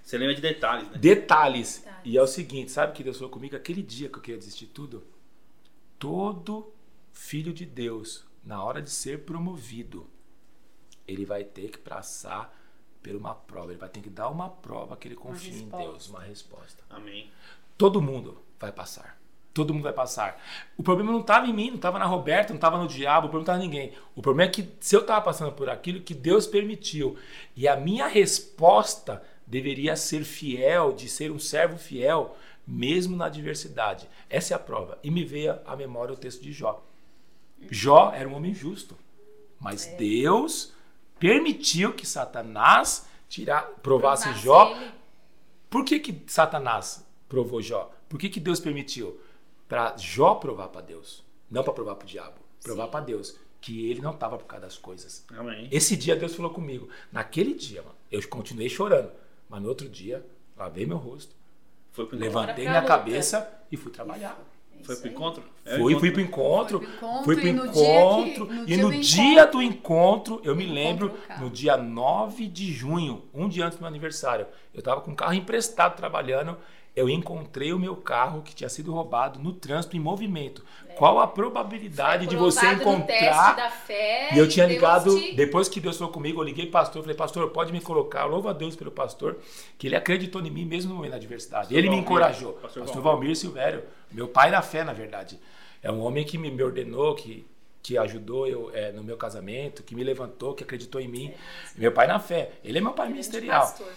Você lembra de detalhes, né? Detalhes. detalhes. E é o seguinte, sabe que Deus falou comigo aquele dia que eu queria desistir tudo? Todo filho de Deus, na hora de ser promovido, ele vai ter que passar por uma prova. Ele vai ter que dar uma prova que ele confia em Deus, uma resposta. Amém. Todo mundo vai passar. Todo mundo vai passar. O problema não estava em mim, não estava na Roberta, não estava no diabo, o problema não estava em ninguém. O problema é que se eu estava passando por aquilo que Deus permitiu e a minha resposta deveria ser fiel, de ser um servo fiel, mesmo na adversidade. Essa é a prova. E me veio à memória o texto de Jó. Jó era um homem justo, mas é. Deus permitiu que Satanás tirar, provasse Jó. Por que, que Satanás provou Jó? Por que, que Deus permitiu? Para Jó provar para Deus, não para provar para o diabo, provar para Deus que ele não estava por causa das coisas. Amém. Esse dia Deus falou comigo. Naquele dia, mano, eu continuei chorando, mas no outro dia lavei meu rosto, levantei minha cabeça e fui trabalhar. Foi pro encontro? É fui, fui pro encontro. Fui pro encontro. E no, dia, do encontro, eu me lembro, no dia 9 de junho, um dia antes do meu aniversário, eu tava com um carro emprestado trabalhando eu encontrei o meu carro que tinha sido roubado no trânsito em movimento. É. Qual a probabilidade de você encontrar? Fé, e eu tinha ligado, te... depois que Deus falou comigo, eu liguei pastor, falei, pastor, pode me colocar. Louvo a Deus pelo pastor, que ele acreditou em mim mesmo no meio da adversidade. Pastor ele Valmir, me encorajou. Pastor, pastor Valmir Silvério, meu pai na fé, na verdade. É um homem que me, me ordenou, que que ajudou eu é, no meu casamento, que me levantou, que acreditou em mim. É. Meu pai na fé. Ele é meu pai ministerial. Pastor.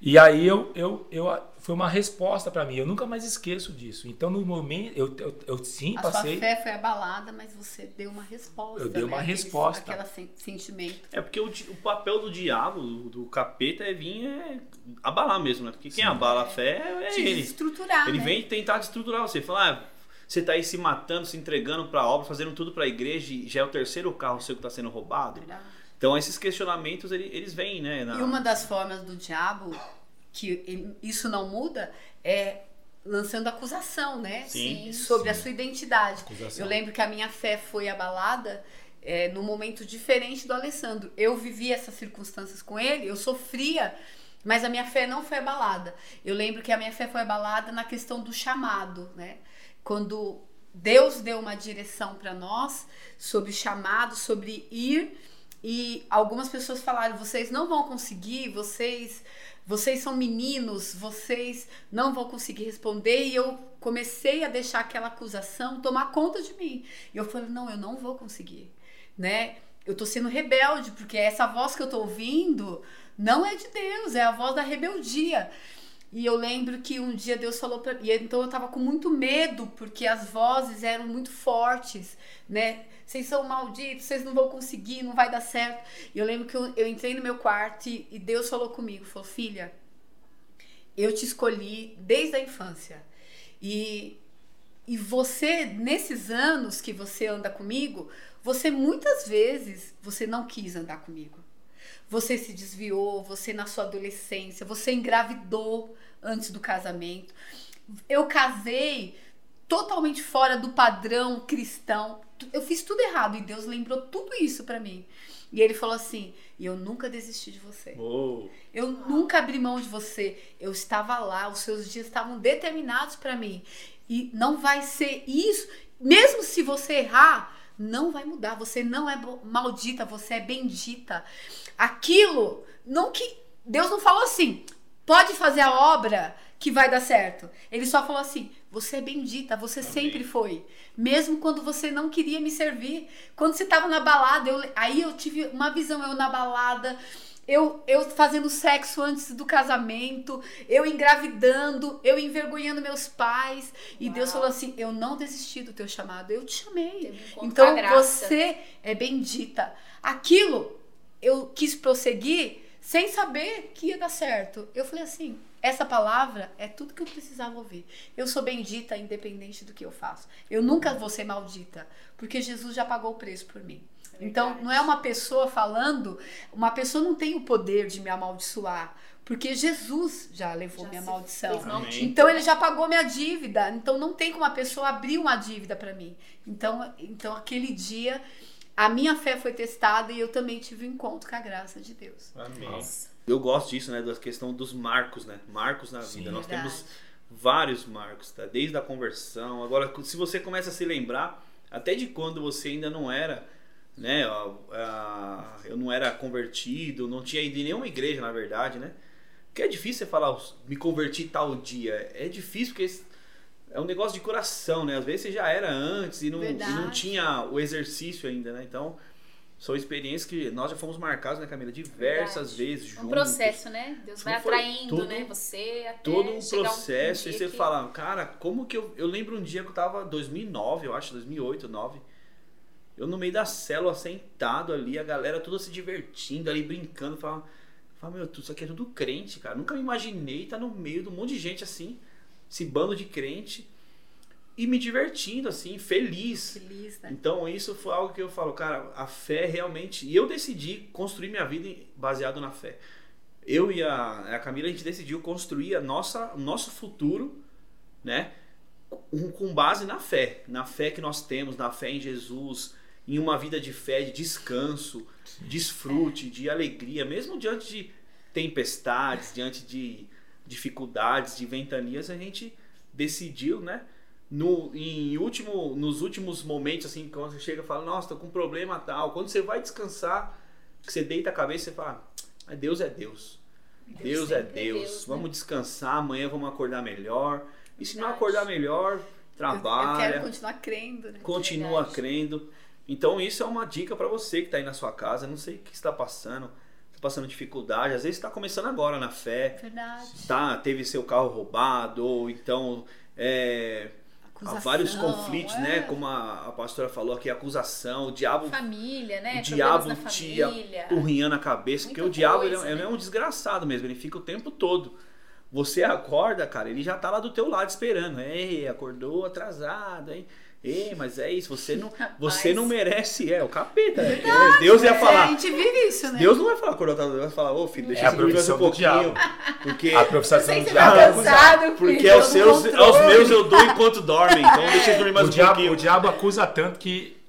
E aí eu, eu, eu foi uma resposta para mim. Eu nunca mais esqueço disso. Então no momento eu, eu, eu sim a passei. A sua fé foi abalada, mas você deu uma resposta. Eu dei uma né? resposta. Aquele sentimento. É porque o, o papel do diabo, do, do, capeta, é vir é abalar mesmo, né? Porque quem sim, abala é. a fé é Te ele. Estruturar. Ele né? vem tentar destruturar você. Falar, ah, você está aí se matando, se entregando para a obra, fazendo tudo para a igreja e já é o terceiro carro seu que está sendo roubado. Verdade. Então esses questionamentos eles vêm, né? Na... E uma das formas do diabo que isso não muda é lançando acusação, né? Sim, sobre sim. a sua identidade. Acusação. Eu lembro que a minha fé foi abalada é, num momento diferente do Alessandro. Eu vivi essas circunstâncias com ele, eu sofria, mas a minha fé não foi abalada. Eu lembro que a minha fé foi abalada na questão do chamado, né? Quando Deus deu uma direção para nós sobre chamado, sobre ir. E algumas pessoas falaram: vocês não vão conseguir, vocês vocês são meninos, vocês não vão conseguir responder. E eu comecei a deixar aquela acusação tomar conta de mim. E eu falei: não, eu não vou conseguir, né? Eu tô sendo rebelde, porque essa voz que eu tô ouvindo não é de Deus, é a voz da rebeldia. E eu lembro que um dia Deus falou para mim, então eu tava com muito medo, porque as vozes eram muito fortes, né? Vocês são malditos, vocês não vão conseguir, não vai dar certo. E eu lembro que eu, eu entrei no meu quarto e, e Deus falou comigo, falou: "Filha, eu te escolhi desde a infância. E e você nesses anos que você anda comigo, você muitas vezes você não quis andar comigo. Você se desviou, você na sua adolescência, você engravidou antes do casamento. Eu casei totalmente fora do padrão cristão. Eu fiz tudo errado e Deus lembrou tudo isso para mim. E ele falou assim: e eu nunca desisti de você. Oh. Eu nunca abri mão de você. Eu estava lá, os seus dias estavam determinados para mim. E não vai ser isso. Mesmo se você errar, não vai mudar. Você não é maldita, você é bendita aquilo, não que Deus não falou assim, pode fazer a obra que vai dar certo. Ele só falou assim: você é bendita, você Amém. sempre foi. Mesmo quando você não queria me servir. Quando você estava na balada, eu, aí eu tive uma visão, eu na balada, eu, eu fazendo sexo antes do casamento, eu engravidando, eu envergonhando meus pais. E Uau. Deus falou assim: eu não desisti do teu chamado, eu te chamei. Então você é bendita. Aquilo eu quis prosseguir sem saber que ia dar certo. Eu falei assim: essa palavra é tudo que eu precisava ouvir. Eu sou bendita independente do que eu faço. Eu nunca vou ser maldita, porque Jesus já pagou o preço por mim. É então, não é uma pessoa falando, uma pessoa não tem o poder de me amaldiçoar, porque Jesus já levou já minha maldição. Então ele já pagou minha dívida. Então não tem como a pessoa abrir uma dívida para mim. Então, então aquele dia a minha fé foi testada e eu também tive um encontro com a graça de Deus. Amém. Nossa. Eu gosto disso, né? Da questão dos marcos, né? Marcos na Sim, vida. Nós verdade. temos vários marcos, tá? Desde a conversão. Agora, se você começa a se lembrar, até de quando você ainda não era, né? Eu não era convertido, não tinha ido em nenhuma igreja, na verdade, né? Porque é difícil você falar, me converti tal dia. É difícil porque é um negócio de coração, né? Às vezes você já era antes e não, e não tinha o exercício ainda, né? Então, são experiências que nós já fomos marcados, né, Camila? Diversas Verdade. vezes juntos. Um processo, né? Deus vai atraindo, todo, né? Você até Todo um processo. Um e você que... fala, cara, como que eu... Eu lembro um dia que eu tava... 2009, eu acho, 2008, 2009. Eu no meio da célula, sentado ali, a galera toda se divertindo ali, brincando. Falava, fala, meu, isso aqui é tudo crente, cara. Nunca me imaginei estar no meio de um monte de gente assim esse bando de crente e me divertindo, assim, feliz. Feliz, né? Então, isso foi algo que eu falo, cara, a fé realmente. E eu decidi construir minha vida baseado na fé. Eu e a, a Camila, a gente decidiu construir a nossa, o nosso futuro, né? Com base na fé. Na fé que nós temos, na fé em Jesus, em uma vida de fé, de descanso, Sim. desfrute, de alegria, mesmo diante de tempestades, diante de dificuldades, de ventanias, a gente decidiu, né? No, em último, nos últimos momentos, assim, quando você chega e fala, nossa, tô com um problema tal. Quando você vai descansar, que você deita a cabeça e fala, ah, Deus é Deus. Deus, Deus é Deus. É Deus vamos né? descansar, amanhã vamos acordar melhor. E se não acordar melhor, trabalha. Eu, eu quero continuar crendo, né? Continua Verdade. crendo. Então isso é uma dica para você que está aí na sua casa, não sei o que está passando passando dificuldade, às vezes está começando agora na fé. Verdade. Tá, teve seu carro roubado, ou então é, há vários conflitos, né? é. né? Como a, a, pastora falou aqui, acusação, o diabo. Família, né? O diabo te apurrinhando a cabeça, Muita porque o diabo coisa, ele, é, né? ele, é um desgraçado mesmo, ele fica o tempo todo. Você acorda, cara, ele já tá lá do teu lado esperando. Ei, acordou atrasado, hein? Ei, mas é isso, você não, você não merece, é o capeta. É verdade, Deus ia falar. a gente vive isso, né? Deus não vai falar quando Deus vai falar, ô filho, deixa é eu um pouquinho. Porque a profissão do diabo. Tá cansado, porque aos, seus, aos meus eu dou enquanto dormem. Então deixa eu dormir mais o um diabo, pouquinho. O diabo acusa tanto que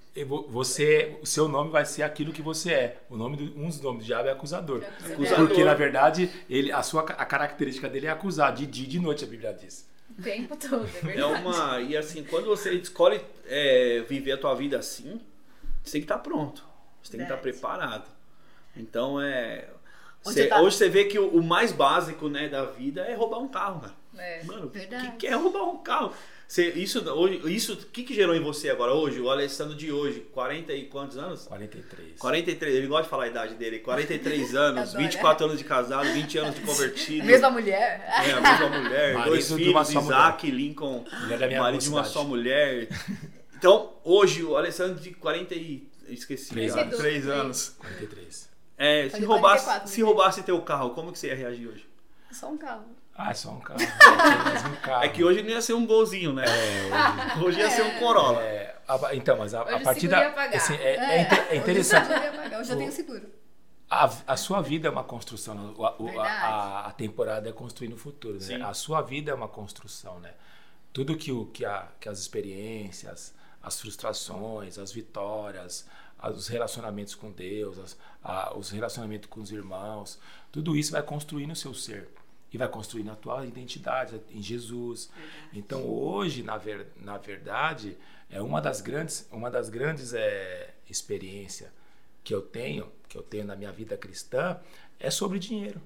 você, o seu nome vai ser aquilo que você é. O nome do, um dos nomes do diabo é acusador. É acusador. Porque na verdade ele, a sua a característica dele é acusar de dia e de noite, a Bíblia diz. O tempo todo, é verdade. É uma. E assim, quando você escolhe é, viver a tua vida assim, você tem que estar pronto. Você tem que estar preparado. Então é. Cê, tá... Hoje você vê que o, o, mais básico né, da vida é roubar um carro, cara. É, Mano, o que, é roubar um carro? Você, isso, isso, o que, que gerou em você agora hoje? O Alessandro de hoje, 40 e quantos anos? 43. 43, ele gosta de falar a idade dele. 43 anos, 24 anos de casado, 20 anos de convertido. mesma mulher. É, a mesma mulher. marido dois filhos, Isaac, mulher. Lincoln, marido de uma só mulher. Então, hoje, o Alessandro de 40 e... Esqueci. 3 anos. 3 anos. 43. É, se roubasse, 44, se roubasse teu carro, como que você ia reagir hoje? Só um carro. Ah, é só um carro. É, um carro. é que hoje não ia ser um golzinho, né? É, hoje, hoje ia ser um Corolla. É, a, então, mas a, a partir da. Assim, é, é, é, interessante. Hoje, hoje eu tenho seguro. A, a, sua vida é uma construção. A, a, a temporada é construir no futuro. Né? A sua vida é uma construção, né? Tudo que, o, que, a, que as experiências, as frustrações, as vitórias, os relacionamentos com Deus, as, a, os relacionamentos com os irmãos, tudo isso vai construir no seu ser e vai construir na tua identidade em Jesus. Verdade. Então hoje, na, ver, na verdade, é uma das grandes, uma das grandes é, experiências que eu tenho, que eu tenho na minha vida cristã, é sobre dinheiro.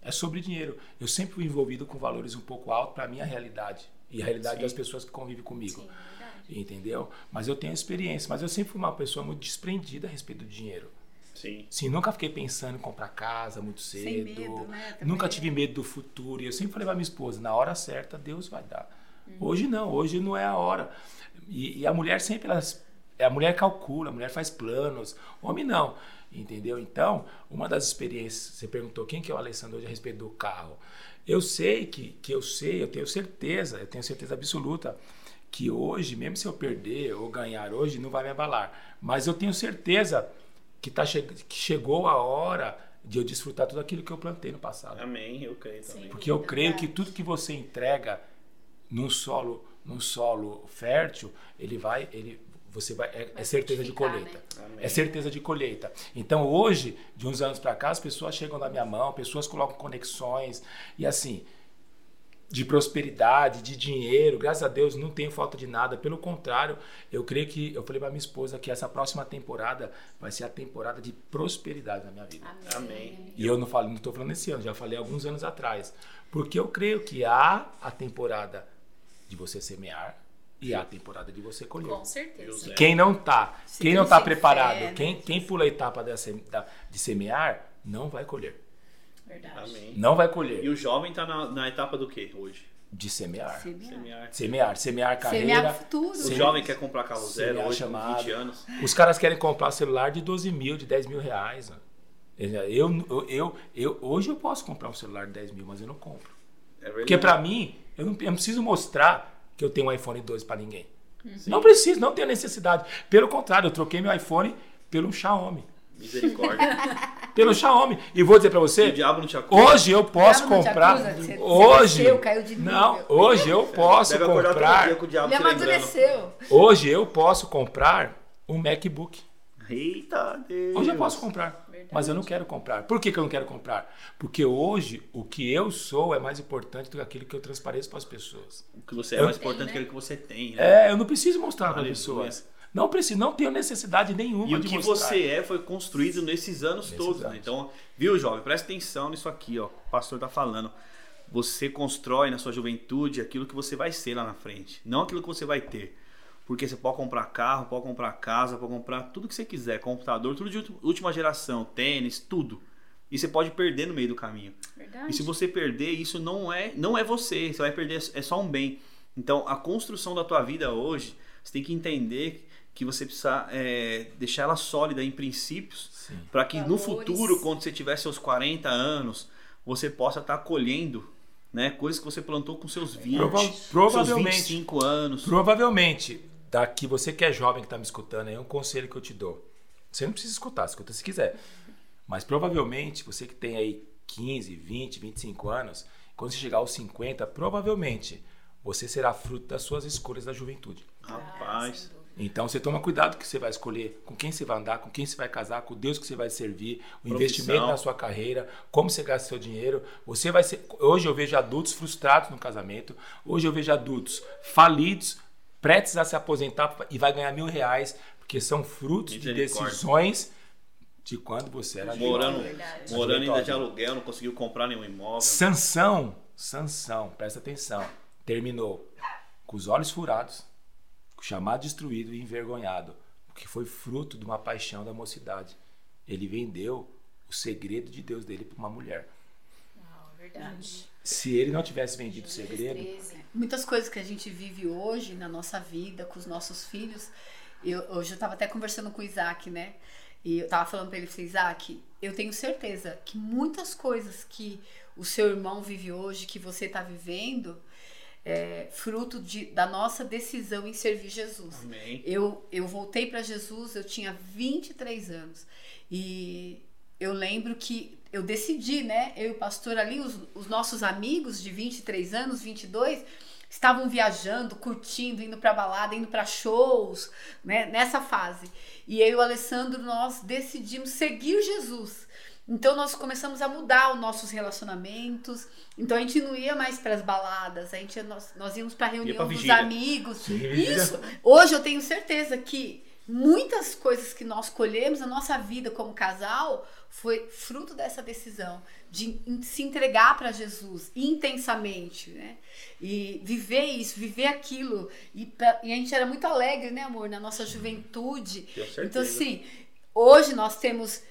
É sobre dinheiro. Eu sempre fui envolvido com valores um pouco altos para a minha realidade e a realidade Sim. das pessoas que convivem comigo. Sim, entendeu? Mas eu tenho experiência. Mas eu sempre fui uma pessoa muito desprendida a respeito do dinheiro. Sim. Sim, nunca fiquei pensando em comprar casa muito cedo. Sem medo, né? Nunca tive medo do futuro. E eu sempre falei pra minha esposa, na hora certa Deus vai dar. Uhum. Hoje não, hoje não é a hora. E, e a mulher sempre, ela, a mulher calcula, a mulher faz planos. Homem não, entendeu? Então, uma das experiências, você perguntou quem que é o Alessandro hoje a respeito do carro. Eu sei que, que eu sei, eu tenho certeza, eu tenho certeza absoluta que hoje, mesmo se eu perder ou ganhar hoje, não vai me abalar. Mas eu tenho certeza que, tá che que chegou a hora de eu desfrutar tudo aquilo que eu plantei no passado. Amém, eu creio também. Porque eu creio que tudo que você entrega num solo, num solo fértil, ele vai, ele você vai é, é certeza de colheita. Né? É certeza de colheita. Então hoje, de uns anos para cá, as pessoas chegam na minha mão, pessoas colocam conexões e assim, de prosperidade, de dinheiro. Graças a Deus não tenho falta de nada. Pelo contrário, eu creio que eu falei para minha esposa que essa próxima temporada vai ser a temporada de prosperidade na minha vida. Amém. E eu não falo, não estou falando esse ano, já falei alguns anos atrás, porque eu creio que há a temporada de você semear e há a temporada de você colher. Com certeza. Quem não tá, quem não está preparado, fé, quem quem pula a etapa de semear, não vai colher. Verdade. Amém. Não vai colher. E o jovem está na, na, etapa do que hoje? De semear. Semear. Semear, semear carreira. Semear futuro. O jovem quer comprar carro zero hoje chamado. 20 anos. Os caras querem comprar celular de 12 mil, de 10 mil reais. Eu, eu, eu, eu, hoje eu posso comprar um celular de 10 mil, mas eu não compro. É Porque para mim, eu não, eu não preciso mostrar que eu tenho um iPhone 12 para ninguém. Sim. Não preciso, não tenho necessidade. Pelo contrário, eu troquei meu iPhone pelo Xiaomi. Misericórdia. Pelo Xiaomi. E vou dizer para você. o diabo não te acusa. Hoje eu posso comprar. Você, hoje. Você caiu de não, hoje eu posso Deve comprar. Com o diabo Ele amadureceu. Hoje eu posso comprar um MacBook. Eita Deus. Hoje eu posso comprar. Verdade. Mas eu não quero comprar. Por que, que eu não quero comprar? Porque hoje o que eu sou é mais importante do que aquilo que eu transpareço para as pessoas. O que você é eu, mais importante do que aquilo que você tem. Né? É, eu não preciso mostrar para as pessoas. Não preciso, não tenho necessidade nenhuma e de mostrar. E o que mostrar. você é foi construído nesses anos nesses todos. Né? Anos. Né? Então, viu, jovem? Presta atenção nisso aqui, ó. O pastor tá falando. Você constrói na sua juventude aquilo que você vai ser lá na frente, não aquilo que você vai ter. Porque você pode comprar carro, pode comprar casa, pode comprar tudo que você quiser, computador, tudo de última geração, tênis, tudo. E você pode perder no meio do caminho. Verdade. E se você perder, isso não é, não é você, você vai perder é só um bem. Então, a construção da tua vida hoje, você tem que entender que você precisa é, deixar ela sólida em princípios para que Valores. no futuro, quando você tiver seus 40 anos, você possa estar tá colhendo né, coisas que você plantou com seus 20, Prova provavelmente, seus 25 anos. Provavelmente, daqui você que é jovem que está me escutando, é um conselho que eu te dou. Você não precisa escutar, escuta se quiser. Mas provavelmente, você que tem aí 15, 20, 25 anos, quando você chegar aos 50, provavelmente você será fruto das suas escolhas da juventude. Rapaz. Então você toma cuidado que você vai escolher com quem você vai andar, com quem você vai casar, com Deus que você vai servir, o Profissão. investimento na sua carreira, como você gasta seu dinheiro. Você vai ser. Hoje eu vejo adultos frustrados no casamento. Hoje eu vejo adultos falidos, prestes a se aposentar e vai ganhar mil reais, porque são frutos de decisões de quando você era morando, morando ainda de aluguel, não conseguiu comprar nenhum imóvel. Sansão, Sansão, presta atenção, terminou com os olhos furados chamado destruído e envergonhado, porque foi fruto de uma paixão da mocidade. Ele vendeu o segredo de Deus dele para uma mulher. Não, verdade. Se ele não tivesse vendido o segredo. Muitas coisas que a gente vive hoje na nossa vida, com os nossos filhos. Eu, hoje eu estava até conversando com o Isaac, né? E eu estava falando para ele, Isaac, eu tenho certeza que muitas coisas que o seu irmão vive hoje, que você está vivendo, é, fruto de, da nossa decisão em servir Jesus. Amém. Eu, eu voltei para Jesus, eu tinha 23 anos. E eu lembro que eu decidi, né? Eu e o pastor ali, os, os nossos amigos de 23 anos, 22, estavam viajando, curtindo, indo para balada, indo para shows, né? Nessa fase. E eu e o Alessandro, nós decidimos seguir Jesus. Então nós começamos a mudar os nossos relacionamentos. Então a gente não ia mais para as baladas, a gente nós, nós íamos para reunião dos amigos. Sim, Isso. Hoje eu tenho certeza que muitas coisas que nós colhemos na nossa vida como casal foi fruto dessa decisão de se entregar para Jesus intensamente, né? E viver isso, viver aquilo. E, pra, e, a gente era muito alegre, né, amor, na nossa juventude. Então, assim, hoje nós temos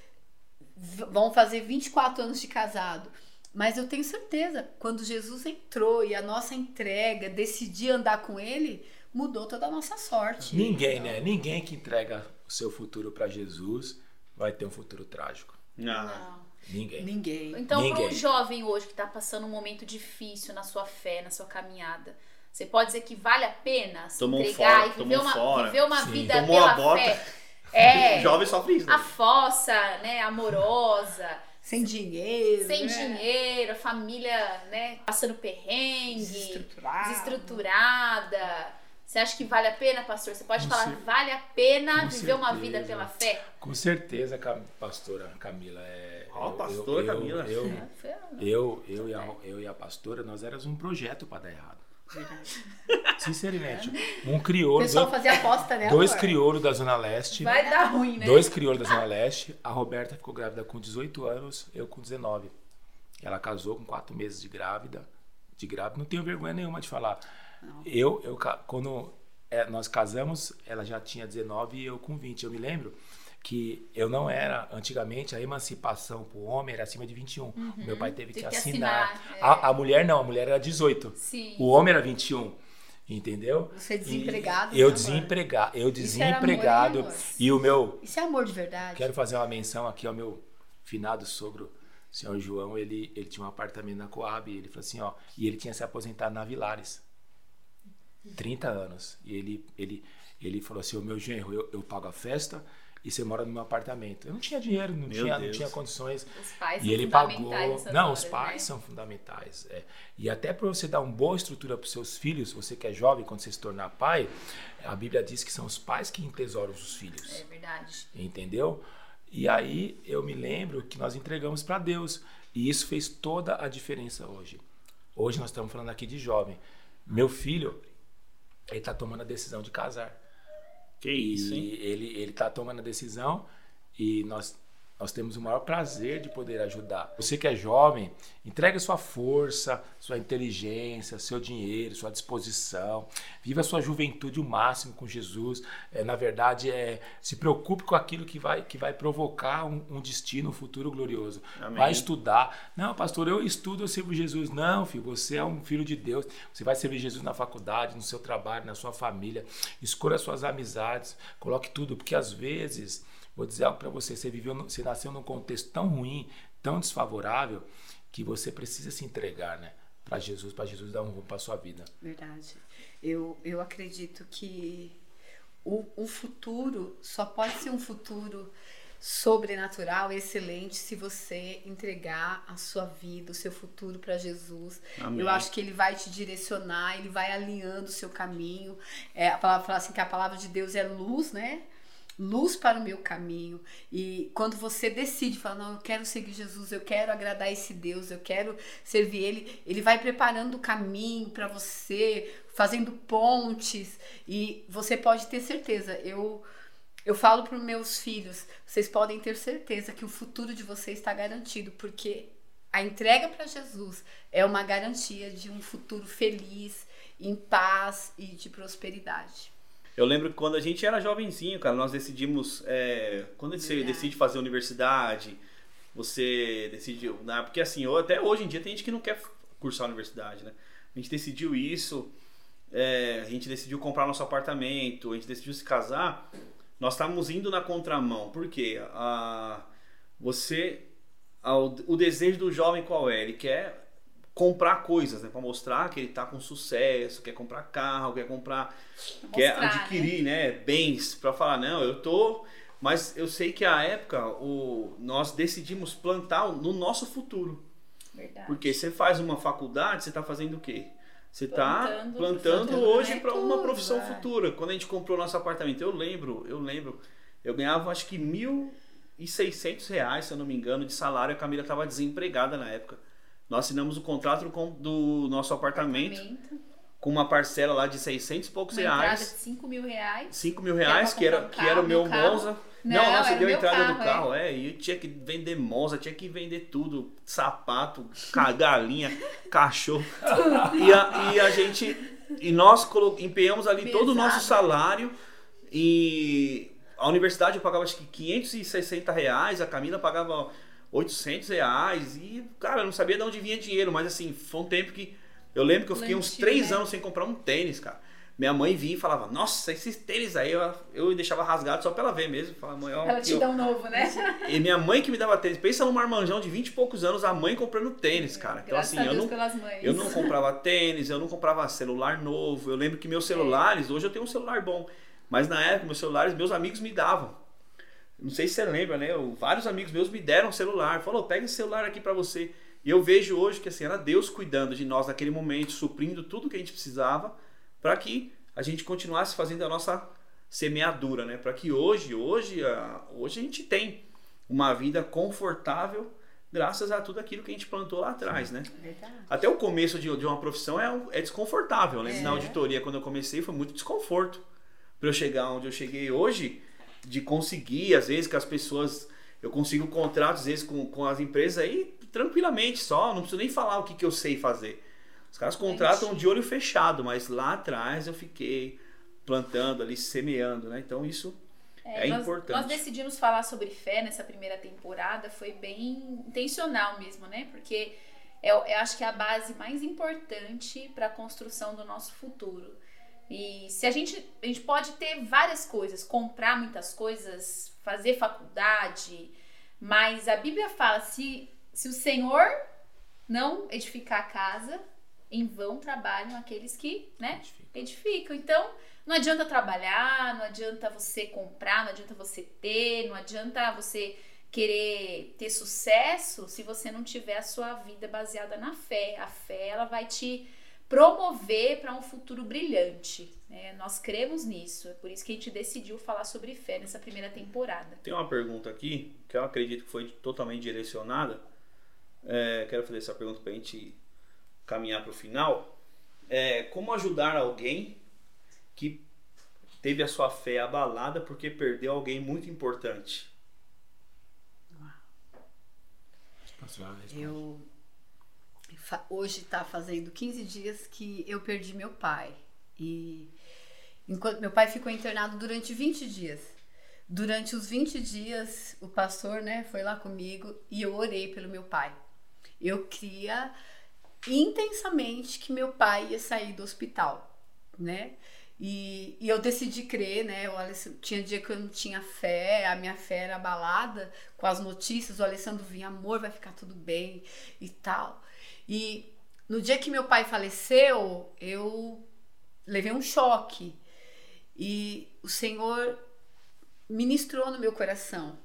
vão fazer 24 anos de casado. Mas eu tenho certeza, quando Jesus entrou e a nossa entrega, decidir andar com ele, mudou toda a nossa sorte. Ninguém, então... né? Ninguém que entrega o seu futuro para Jesus vai ter um futuro trágico. Não. Não. Ninguém. Ninguém. Então, para um jovem hoje que está passando um momento difícil na sua fé, na sua caminhada, você pode dizer que vale a pena se tomou entregar fora, e viver uma, fora. viver uma vida tomou pela fé? É. O jovem sofre isso. Né? A fossa, né, amorosa. Sem dinheiro. Sem né? dinheiro, a família, né, passando perrengue. Desestruturada. Desestruturada. Você acha que vale a pena, pastor? Você pode Com falar, cer... vale a pena Com viver certeza. uma vida pela fé? Com certeza, pastora Camila. É, Ó, oh, pastora eu, Camila. Eu, eu, eu, eu, e a, eu e a pastora, nós éramos um projeto para dar errado. Sinceramente. Um crioulo. O pessoal fazia aposta, né? Dois crioulos da Zona Leste. Vai dar ruim, né? Dois crioulos da Zona Leste. A Roberta ficou grávida com 18 anos, eu com 19. Ela casou com 4 meses de grávida. De grávida, não tenho vergonha nenhuma de falar. Não. Eu, eu, quando é, nós casamos, ela já tinha 19 e eu com 20. Eu me lembro que eu não era, antigamente, a emancipação para o homem era acima de 21. Uhum. O meu pai teve que, que assinar. assinar é. a, a, mulher não, a mulher era 18. Sim. O homem era 21. Entendeu? Você é desempregado. E eu desempregado, eu desempregado amor, e o meu Isso é amor de verdade. Quero fazer uma menção aqui ao meu finado sogro, o senhor João, ele ele tinha um apartamento na Coab, ele falou assim, ó, e ele tinha se aposentado na Vilares. 30 anos. E ele ele ele falou assim: "O meu genro, eu, eu pago a festa, e você mora no meu apartamento. Eu não tinha dinheiro, não, tinha, não tinha condições. Os pais e são ele pagou. Não, horas, os pais né? são fundamentais. É. E até para você dar uma boa estrutura para os seus filhos, você que é jovem, quando você se tornar pai, a Bíblia diz que são os pais que entesouram os filhos. É verdade. Entendeu? E aí eu me lembro que nós entregamos para Deus. E isso fez toda a diferença hoje. Hoje nós estamos falando aqui de jovem. Meu filho, ele está tomando a decisão de casar. Que isso, hein? Ele ele está tomando a decisão e nós nós temos o maior prazer de poder ajudar. Você que é jovem, entregue sua força, sua inteligência, seu dinheiro, sua disposição. Viva a sua juventude o máximo com Jesus. É, na verdade, é, se preocupe com aquilo que vai, que vai provocar um, um destino, um futuro glorioso. Amém. Vai estudar. Não, pastor, eu estudo, eu sirvo Jesus. Não, filho, você é um filho de Deus. Você vai servir Jesus na faculdade, no seu trabalho, na sua família. Escolha suas amizades. Coloque tudo, porque às vezes Vou dizer algo para você: você, viveu, você nasceu num contexto tão ruim, tão desfavorável, que você precisa se entregar, né? Para Jesus, para Jesus dar um rumo para sua vida. Verdade. Eu, eu acredito que o, o futuro só pode ser um futuro sobrenatural, excelente, se você entregar a sua vida, o seu futuro para Jesus. Amém. Eu acho que ele vai te direcionar, ele vai alinhando o seu caminho. É, a palavra fala assim que a palavra de Deus é luz, né? Luz para o meu caminho. E quando você decide, fala, não, eu quero seguir Jesus, eu quero agradar esse Deus, eu quero servir Ele, Ele vai preparando o caminho para você, fazendo pontes. E você pode ter certeza, eu eu falo para os meus filhos, vocês podem ter certeza que o futuro de vocês está garantido, porque a entrega para Jesus é uma garantia de um futuro feliz, em paz e de prosperidade. Eu lembro que quando a gente era jovenzinho, cara, nós decidimos. É, quando você decide fazer universidade, você decidiu. Né, porque assim, até hoje em dia tem gente que não quer cursar a universidade, né? A gente decidiu isso, é, a gente decidiu comprar nosso apartamento, a gente decidiu se casar nós estamos indo na contramão. Por quê? A, você, a, o desejo do jovem qual é? Ele quer comprar coisas, né? Para mostrar que ele está com sucesso, quer comprar carro, quer comprar, mostrar, quer adquirir, né? né bens para falar não, eu tô, mas eu sei que a época o nós decidimos plantar no nosso futuro. Verdade. Porque você faz uma faculdade, você está fazendo o quê? Você está plantando, plantando hoje para uma profissão é. futura. Quando a gente comprou nosso apartamento, eu lembro, eu lembro, eu ganhava acho que mil e seiscentos reais, se eu não me engano, de salário. A Camila estava desempregada na época. Nós assinamos o contrato do nosso apartamento, apartamento. com uma parcela lá de 600 e poucos uma reais. de 5 mil reais. 5 mil reais, que era, um carro, que era o meu Monza. Não, não, você deu a entrada carro, do carro, é. é. E eu tinha que vender moça, tinha que vender tudo: sapato, galinha, cachorro. E a, e a gente. E nós empenhamos ali Pesado. todo o nosso salário. E a universidade eu pagava acho que 560 reais, a Camila pagava 800 reais. E, cara, eu não sabia de onde vinha dinheiro, mas assim, foi um tempo que. Eu lembro que eu fiquei uns três né? anos sem comprar um tênis, cara minha mãe vinha e falava, nossa, esses tênis aí, eu, eu deixava rasgado só pra ela ver mesmo. Falava, mãe, ó, ela te dá um novo, né? E minha mãe que me dava tênis. Pensa num marmanjão de 20 e poucos anos, a mãe comprando tênis, cara. Então, Graças assim, eu não, eu não comprava tênis, eu não comprava celular novo. Eu lembro que meus celulares, é. hoje eu tenho um celular bom, mas na época, meus celulares, meus amigos me davam. Não sei se você lembra, né? Eu, vários amigos meus me deram um celular. Falou, pega esse celular aqui para você. E eu vejo hoje que assim, era Deus cuidando de nós naquele momento, suprindo tudo que a gente precisava para que a gente continuasse fazendo a nossa semeadura, né? Para que hoje, hoje, hoje a gente tem uma vida confortável graças a tudo aquilo que a gente plantou lá atrás, né? Verdade. Até o começo de, de uma profissão é, é desconfortável, né? É. Na auditoria, quando eu comecei, foi muito desconforto para eu chegar onde eu cheguei hoje, de conseguir, às vezes, que as pessoas. Eu consigo contratos, às vezes, com, com as empresas aí tranquilamente só, não preciso nem falar o que, que eu sei fazer. Os caras contratam de olho fechado, mas lá atrás eu fiquei plantando ali, semeando, né? Então isso é, é nós, importante. Nós decidimos falar sobre fé nessa primeira temporada, foi bem intencional mesmo, né? Porque eu, eu acho que é a base mais importante para a construção do nosso futuro. E se a gente, a gente pode ter várias coisas, comprar muitas coisas, fazer faculdade, mas a Bíblia fala: se, se o Senhor não edificar a casa, em vão trabalham aqueles que, né, edificam. edificam. Então, não adianta trabalhar, não adianta você comprar, não adianta você ter, não adianta você querer ter sucesso se você não tiver a sua vida baseada na fé. A fé, ela vai te promover para um futuro brilhante. Né? Nós cremos nisso, é por isso que a gente decidiu falar sobre fé nessa primeira temporada. Tem uma pergunta aqui que eu acredito que foi totalmente direcionada. É, quero fazer essa pergunta para a gente caminhar para o final, é como ajudar alguém que teve a sua fé abalada porque perdeu alguém muito importante? Eu hoje está fazendo 15 dias que eu perdi meu pai e enquanto meu pai ficou internado durante 20 dias. Durante os 20 dias, o pastor, né, foi lá comigo e eu orei pelo meu pai. Eu queria intensamente que meu pai ia sair do hospital, né? E, e eu decidi crer, né? O Alessandro, tinha dia que eu não tinha fé, a minha fé era abalada com as notícias. O Alessandro vinha, amor, vai ficar tudo bem e tal. E no dia que meu pai faleceu, eu levei um choque. E o Senhor ministrou no meu coração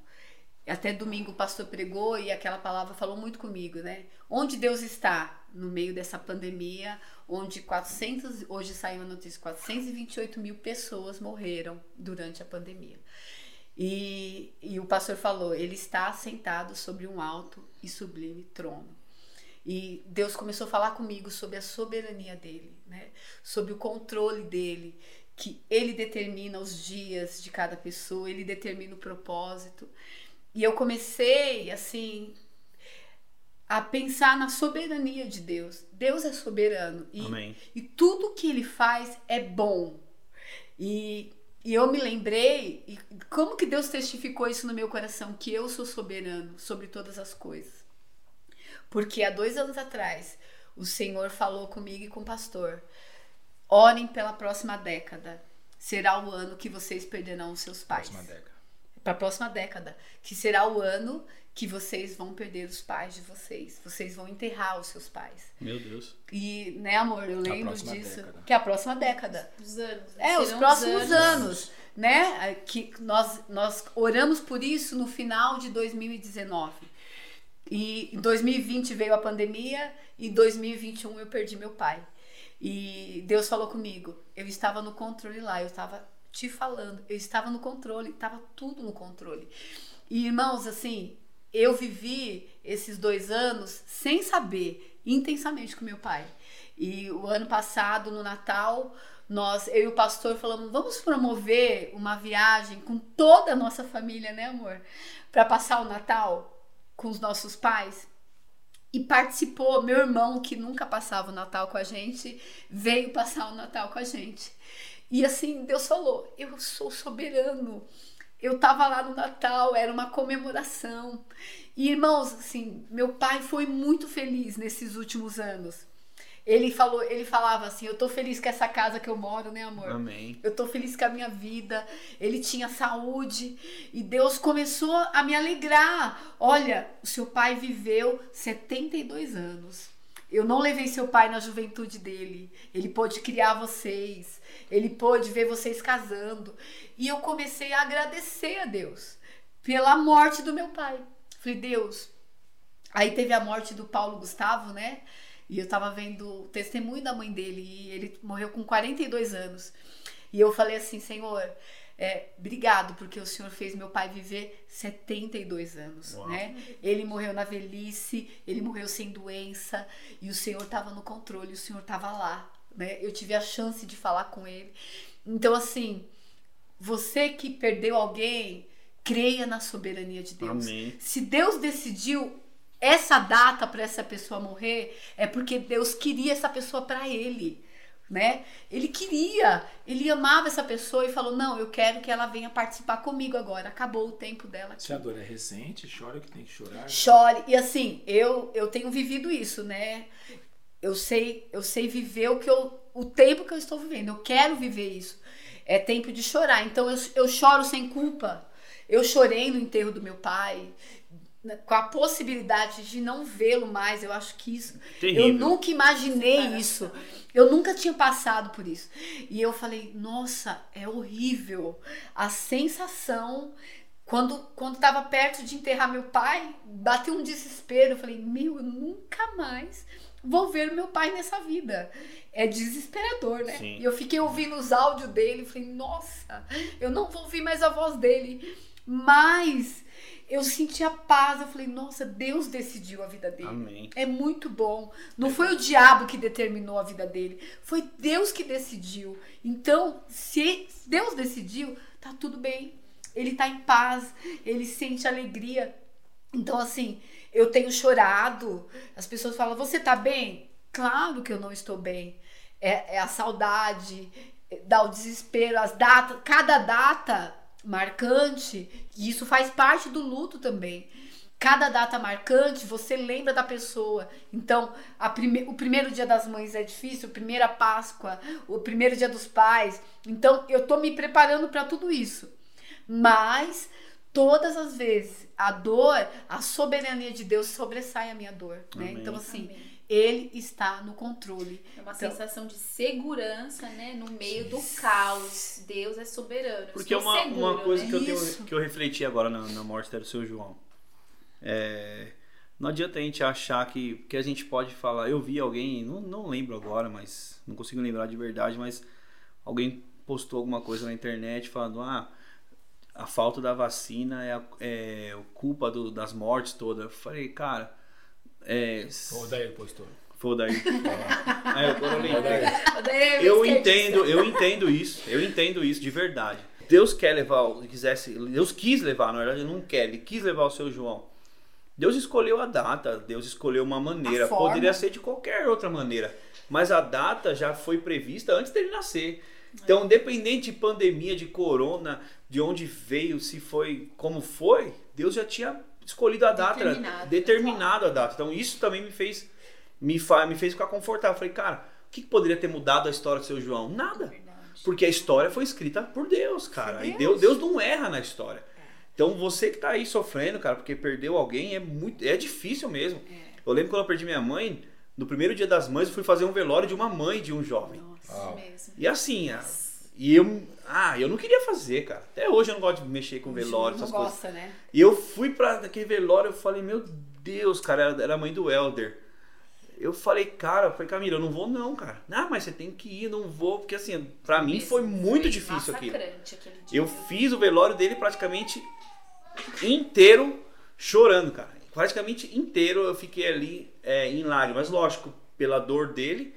Até domingo o pastor pregou e aquela palavra falou muito comigo, né? Onde Deus está no meio dessa pandemia, onde 400, hoje saiu a notícia, 428 mil pessoas morreram durante a pandemia. E, e o pastor falou, ele está sentado sobre um alto e sublime trono. E Deus começou a falar comigo sobre a soberania dele, né? sobre o controle dele, que ele determina os dias de cada pessoa, ele determina o propósito. E eu comecei, assim, a pensar na soberania de Deus. Deus é soberano e, Amém. e tudo que ele faz é bom. E, e eu me lembrei, e como que Deus testificou isso no meu coração, que eu sou soberano sobre todas as coisas. Porque há dois anos atrás, o Senhor falou comigo e com o pastor: orem pela próxima década. Será o ano que vocês perderão os seus pais. Próxima década para a próxima década, que será o ano que vocês vão perder os pais de vocês. Vocês vão enterrar os seus pais. Meu Deus. E, né, amor, eu lembro disso. Década. Que é a próxima década. Os anos. É, os próximos anos. anos. né? Que nós, nós oramos por isso no final de 2019. E em 2020 veio a pandemia e em 2021 eu perdi meu pai. E Deus falou comigo. Eu estava no controle lá, eu estava te falando. Eu estava no controle, estava tudo no controle. E irmãos, assim, eu vivi esses dois anos sem saber, intensamente com meu pai. E o ano passado, no Natal, nós, eu e o pastor falamos, vamos promover uma viagem com toda a nossa família, né, amor? Para passar o Natal com os nossos pais. E participou, meu irmão, que nunca passava o Natal com a gente, veio passar o Natal com a gente. E assim, Deus falou: Eu sou soberano. Eu estava lá no Natal, era uma comemoração. E irmãos, assim, meu pai foi muito feliz nesses últimos anos. Ele falou, ele falava assim: "Eu tô feliz com essa casa que eu moro, né, amor? Amém. Eu tô feliz com a minha vida". Ele tinha saúde e Deus começou a me alegrar. Olha, o seu pai viveu 72 anos. Eu não levei seu pai na juventude dele. Ele pôde criar vocês. Ele pôde ver vocês casando. E eu comecei a agradecer a Deus pela morte do meu pai. Falei, Deus. Aí teve a morte do Paulo Gustavo, né? E eu tava vendo o testemunho da mãe dele. E ele morreu com 42 anos. E eu falei assim, Senhor, é, obrigado, porque o Senhor fez meu pai viver 72 anos, Uau. né? Ele morreu na velhice, ele morreu sem doença, e o Senhor estava no controle, o Senhor estava lá, né? Eu tive a chance de falar com ele. Então, assim, você que perdeu alguém, creia na soberania de Deus. Amém. Se Deus decidiu essa data para essa pessoa morrer, é porque Deus queria essa pessoa para ele né? Ele queria, ele amava essa pessoa e falou: Não, eu quero que ela venha participar comigo agora. Acabou o tempo dela. Aqui. Se a dor é recente, chora o que tem que chorar. Chore. E assim, eu, eu tenho vivido isso, né? Eu sei, eu sei viver o que eu, o tempo que eu estou vivendo. Eu quero viver isso. É tempo de chorar. Então eu, eu choro sem culpa. Eu chorei no enterro do meu pai com a possibilidade de não vê-lo mais. Eu acho que isso. Terrível. Eu nunca imaginei isso. Eu nunca tinha passado por isso. E eu falei, nossa, é horrível. A sensação. Quando, quando tava perto de enterrar meu pai, bateu um desespero. Eu falei, meu, eu nunca mais vou ver meu pai nessa vida. É desesperador, né? Sim. E eu fiquei ouvindo os áudios dele. Falei, nossa, eu não vou ouvir mais a voz dele. Mas eu senti a paz. Eu falei, nossa, Deus decidiu a vida dele. Amém. É muito bom. Não foi o diabo que determinou a vida dele, foi Deus que decidiu. Então, se Deus decidiu, tá tudo bem. Ele tá em paz, ele sente alegria. Então, assim, eu tenho chorado. As pessoas falam, você tá bem? Claro que eu não estou bem. É, é a saudade, dá o desespero, as datas, cada data marcante, e isso faz parte do luto também. Cada data marcante, você lembra da pessoa. Então, prime o primeiro dia das mães é difícil, a primeira Páscoa, o primeiro dia dos pais. Então, eu tô me preparando para tudo isso. Mas todas as vezes a dor, a soberania de Deus sobressai a minha dor, né? Amém. Então assim, Amém. Ele está no controle. É uma então, sensação de segurança, né, no meio do caos. Deus é soberano. Porque é uma, seguro, uma coisa né? que, eu tenho, que eu refleti agora na, na morte do seu João. É, não adianta a gente achar que, que a gente pode falar. Eu vi alguém, não, não lembro agora, mas não consigo lembrar de verdade, mas alguém postou alguma coisa na internet falando: ah, a falta da vacina é, a, é culpa do, das mortes todas. Eu falei, cara. É, Foi o Daí postou. Foi o Daí. é, eu, eu entendo, eu entendo isso. Eu entendo isso de verdade. Deus quer levar, quisesse, Deus quis levar, na verdade, ele não quer, ele quis levar o seu João. Deus escolheu a data, Deus escolheu uma maneira. Poderia ser de qualquer outra maneira. Mas a data já foi prevista antes dele nascer. Então, independente de pandemia, de corona, de onde veio, se foi, como foi, Deus já tinha escolhido a data, determinado, determinado a data. Então, isso também me fez me, fa, me fez ficar confortável. Falei, cara, o que, poderia ter mudado a história do seu João? Nada. Porque a história foi escrita por Deus, cara. Deus. E Deus, Deus não erra na história. Então você que tá aí sofrendo, cara, porque perdeu alguém, é muito. É difícil mesmo. É. Eu lembro quando eu perdi minha mãe, no primeiro dia das mães, eu fui fazer um velório de uma mãe de um jovem. Nossa, mesmo. E assim, e eu. Ah, eu não queria fazer, cara. Até hoje eu não gosto de mexer com velório, essas não coisas. Gosta, né? E eu fui pra aquele velório, eu falei, meu Deus, cara, era a mãe do Elder. Eu falei, cara, foi Camila, eu não vou não, cara. Ah, mas você tem que ir, não vou, porque assim, para mim foi muito foi difícil aquilo. Eu fiz o velório dele praticamente inteiro chorando, cara. Praticamente inteiro eu fiquei ali é, em lágrimas, lógico, pela dor dele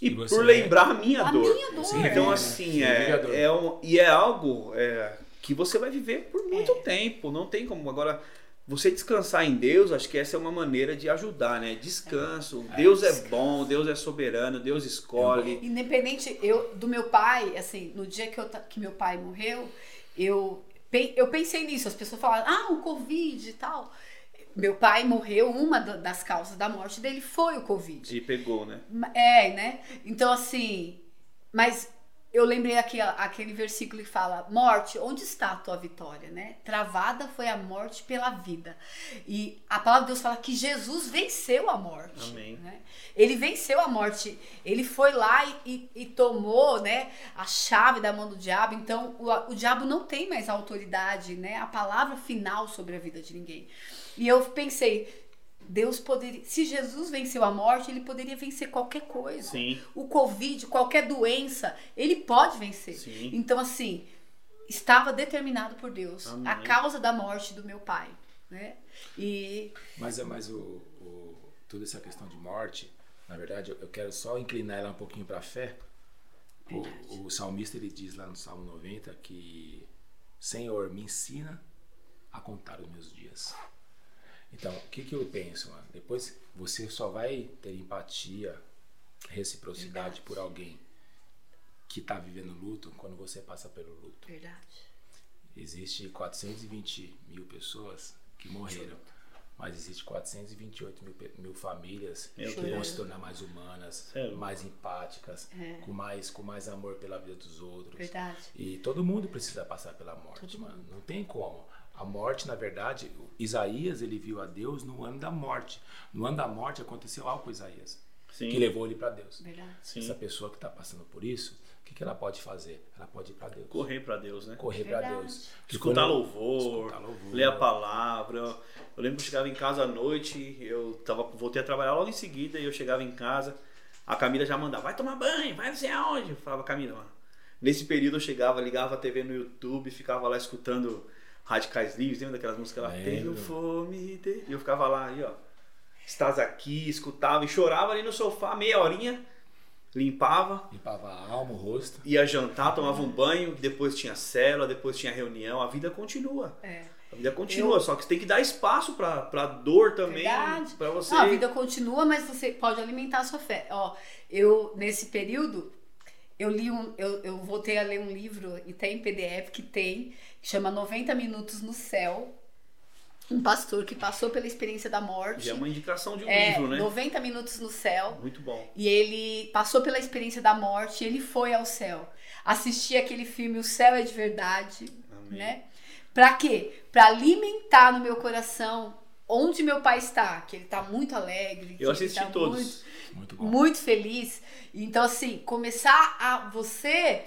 e, e por lembrar a minha a dor. Minha dor. Então, assim, é, é um, e é algo é, que você vai viver por muito é. tempo. Não tem como. Agora, você descansar em Deus, acho que essa é uma maneira de ajudar, né? Descanso. É. Deus é bom, Deus é soberano, Deus escolhe. Independente, eu do meu pai, assim, no dia que, eu, que meu pai morreu, eu, eu pensei nisso. As pessoas falaram, ah, o Covid e tal. Meu pai morreu, uma das causas da morte dele foi o Covid. E pegou, né? É, né? Então, assim, mas eu lembrei aqui aquele versículo que fala: Morte, onde está a tua vitória? Né? Travada foi a morte pela vida. E a palavra de Deus fala que Jesus venceu a morte. Amém. Né? Ele venceu a morte. Ele foi lá e, e, e, tomou né, a chave da mão do diabo. Então o, o diabo não tem mais autoridade, né? a palavra final sobre a vida de ninguém. E eu pensei, Deus poderia. Se Jesus venceu a morte, ele poderia vencer qualquer coisa. Sim. O Covid, qualquer doença, ele pode vencer. Sim. Então, assim, estava determinado por Deus Amém. a causa da morte do meu pai. Né? E... Mas é mais o, o, toda essa questão de morte, na verdade, eu quero só inclinar ela um pouquinho para a fé. O, o salmista ele diz lá no Salmo 90 que Senhor, me ensina a contar os meus dias. Então, o que, que eu penso? Mano? Depois você só vai ter empatia, reciprocidade Verdade. por alguém que está vivendo luto quando você passa pelo luto. Verdade. Existe 420 mil pessoas que morreram, mas existe 428 mil, mil famílias Meu que Deus. vão se tornar mais humanas, é. mais empáticas, é. com mais com mais amor pela vida dos outros. Verdade. E todo mundo precisa passar pela morte, todo mano. Mundo. Não tem como. A morte, na verdade, Isaías ele viu a Deus no ano da morte. No ano da morte aconteceu algo com Isaías Sim. que levou ele para Deus. Essa pessoa que está passando por isso, o que, que ela pode fazer? Ela pode ir para Deus. Correr para Deus, né? Correr para Deus. Escutar louvor, escutar louvor, ler a palavra. Eu lembro que eu chegava em casa à noite, eu tava, voltei a trabalhar logo em seguida e eu chegava em casa, a Camila já mandava, vai tomar banho, vai não sei aonde. Eu falava, Camila, Nesse período eu chegava, ligava a TV no YouTube, ficava lá escutando Radicais Livres, lembra daquelas músicas lá? Tenho fome de... E eu ficava lá, aí, ó. Estás aqui, escutava e chorava ali no sofá, meia horinha. Limpava. Limpava a alma, o rosto. Ia jantar, tomava um banho, depois tinha célula, depois tinha reunião. A vida continua. É. A vida continua, eu... só que você tem que dar espaço pra, pra dor também. para você. Não, a vida continua, mas você pode alimentar a sua fé. Ó, eu, nesse período, eu li um. Eu, eu voltei a ler um livro, e tem PDF que tem chama 90 Minutos no Céu. Um pastor que passou pela experiência da morte. E é uma indicação de um é, livro, né? 90 Minutos no Céu. Muito bom. E ele passou pela experiência da morte, ele foi ao céu. Assisti aquele filme O Céu é de Verdade, Amém. né? Pra quê? Pra alimentar no meu coração onde meu pai está, que ele está muito alegre. Eu assisti tá todos. Muito, muito, muito, feliz. Então, assim, começar a você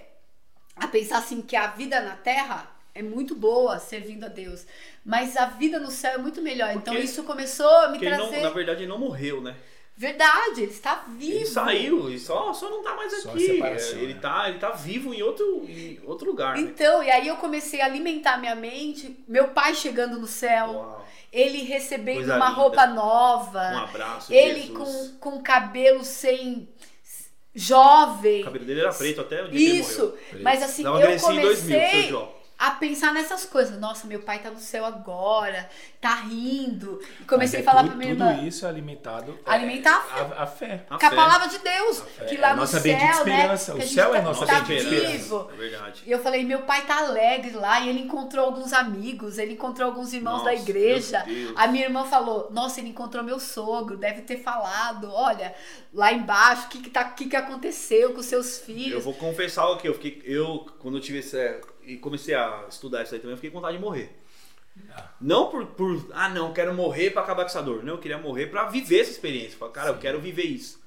a pensar assim que a vida na Terra é muito boa servindo a Deus, mas a vida no céu é muito melhor. Então, porque, então isso começou a me trazer. Não, na verdade, ele não morreu, né? Verdade, ele está vivo. Ele saiu e só, só não tá mais aqui. Ele, né? tá, ele tá vivo em outro, em outro lugar. Né? Então, né? e aí eu comecei a alimentar minha mente. Meu pai chegando no céu. Uau. Ele recebendo Coisa uma linda. roupa nova. Um abraço. Ele com, com cabelo sem jovem. O cabelo dele era preto até o dia Isso. Mas assim, eu comecei. 2000, a pensar nessas coisas. Nossa, meu pai tá no céu agora, tá rindo. E comecei é a falar tudo, pra minha irmã. Tudo isso é alimentado. Alimentar é, a, a, fé. A com a palavra de Deus. Que lá é no nossa céu, né? esperança. Né, o céu tá, é nossa tá bendita esperança. É verdade. E eu falei, meu pai tá alegre lá e ele encontrou alguns amigos, ele encontrou alguns irmãos nossa, da igreja. A minha irmã falou, nossa, ele encontrou meu sogro, deve ter falado, olha, lá embaixo, o que que, tá, que que aconteceu com seus filhos. Eu vou confessar o que eu fiquei, eu, quando eu tive esse e comecei a estudar isso aí também, eu fiquei com vontade de morrer. Não por, por, ah, não, quero morrer para acabar com essa dor. Não, eu queria morrer para viver essa experiência. Falar, cara, Sim. eu quero viver isso.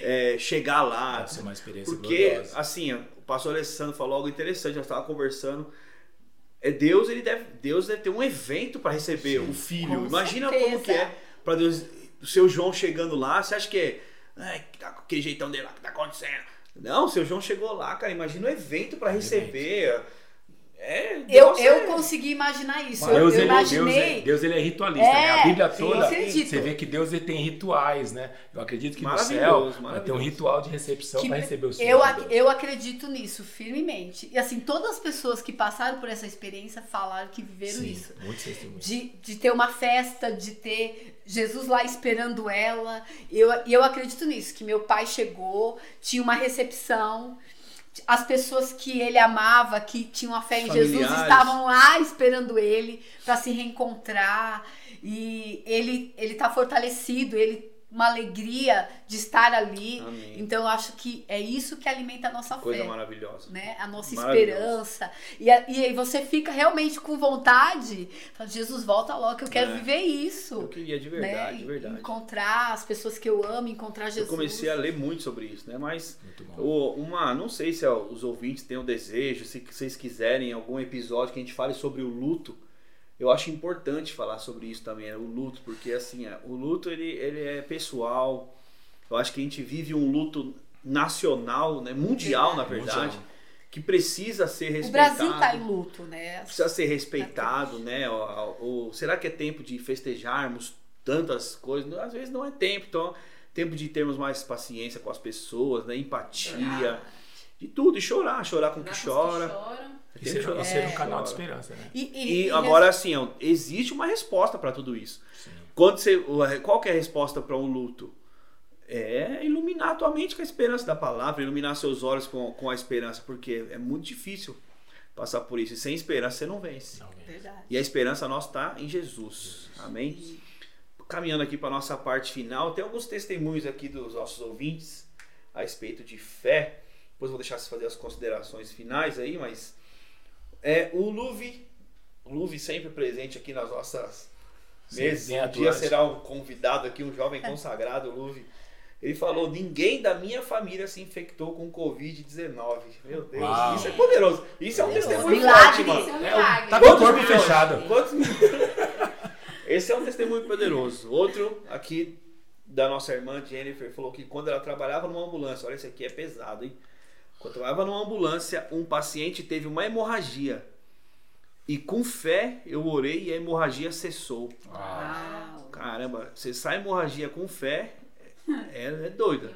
É, chegar lá. Deve ser uma experiência Porque, gloriosa. assim, o pastor Alessandro falou algo interessante, nós estávamos conversando. É Deus, ele deve, Deus deve ter um evento para receber Sim. o filho. Com Imagina certeza. como que é para Deus, o seu João chegando lá, você acha que é, é tá com aquele jeitão dele lá que tá acontecendo? Não, o seu João chegou lá, cara, imagina o evento para receber. Evento é, eu, eu consegui imaginar isso. Deus, eu, eu imaginei. Deus, é, Deus ele é ritualista. É, né? A Bíblia toda, você vê que Deus ele tem rituais, né? Eu acredito que no céu vai ter um ritual de recepção para receber o Senhor. Eu, eu acredito nisso firmemente. E assim, todas as pessoas que passaram por essa experiência falaram que viveram Sim, isso. De, de ter uma festa, de ter Jesus lá esperando ela. E eu, eu acredito nisso, que meu pai chegou, tinha uma recepção as pessoas que ele amava, que tinham a fé em Jesus, estavam lá esperando ele para se reencontrar. E ele ele tá fortalecido, ele uma alegria de estar ali. Amém. Então eu acho que é isso que alimenta a nossa Coisa fé. Coisa maravilhosa. Né? A nossa esperança. E, a, e aí você fica realmente com vontade. Fala, Jesus, volta logo que eu quero é. viver isso. Eu queria de verdade, né? de verdade. Encontrar as pessoas que eu amo, encontrar Jesus. Eu comecei a ler muito sobre isso, né? Mas o, uma, não sei se os ouvintes têm o desejo, se vocês quiserem algum episódio que a gente fale sobre o luto eu acho importante falar sobre isso também, né? o luto, porque assim, é, o luto ele, ele é pessoal. Eu acho que a gente vive um luto nacional, né? mundial, na verdade, mundial. que precisa ser respeitado. O Brasil está em luto, né? Precisa ser respeitado, né? Ou, ou, será que é tempo de festejarmos tantas coisas? Às vezes não é tempo, então tempo de termos mais paciência com as pessoas, né? Empatia, de tudo, e chorar, chorar com o que chora. Que e ser, é, ser um canal de esperança, né? E, e, e agora, assim, existe uma resposta para tudo isso. Sim. Quando você, qual que é a resposta para um luto? É iluminar a tua mente com a esperança da palavra, iluminar seus olhos com, com a esperança, porque é muito difícil passar por isso. E sem esperança você não vence. Não vence. E a esperança nossa está em Jesus. Jesus. Amém? Caminhando aqui para nossa parte final, tem alguns testemunhos aqui dos nossos ouvintes a respeito de fé. Depois vou deixar você fazer as considerações finais aí, mas é, o Luve, o Luve sempre presente aqui nas nossas mesas. Um dia será um convidado aqui, um jovem consagrado, Luve. Ele falou: ninguém da minha família se infectou com Covid-19. Meu Deus, Uau. isso é poderoso. Isso é um testemunho milagre, forte, mano. É, um tá com o corpo fechado. Esse é um testemunho poderoso. Outro aqui da nossa irmã Jennifer falou que quando ela trabalhava numa ambulância, olha, esse aqui é pesado, hein? Quando eu estava numa ambulância, um paciente teve uma hemorragia. E com fé eu orei e a hemorragia cessou. Uau. Caramba, você sai hemorragia com fé, é, é doida.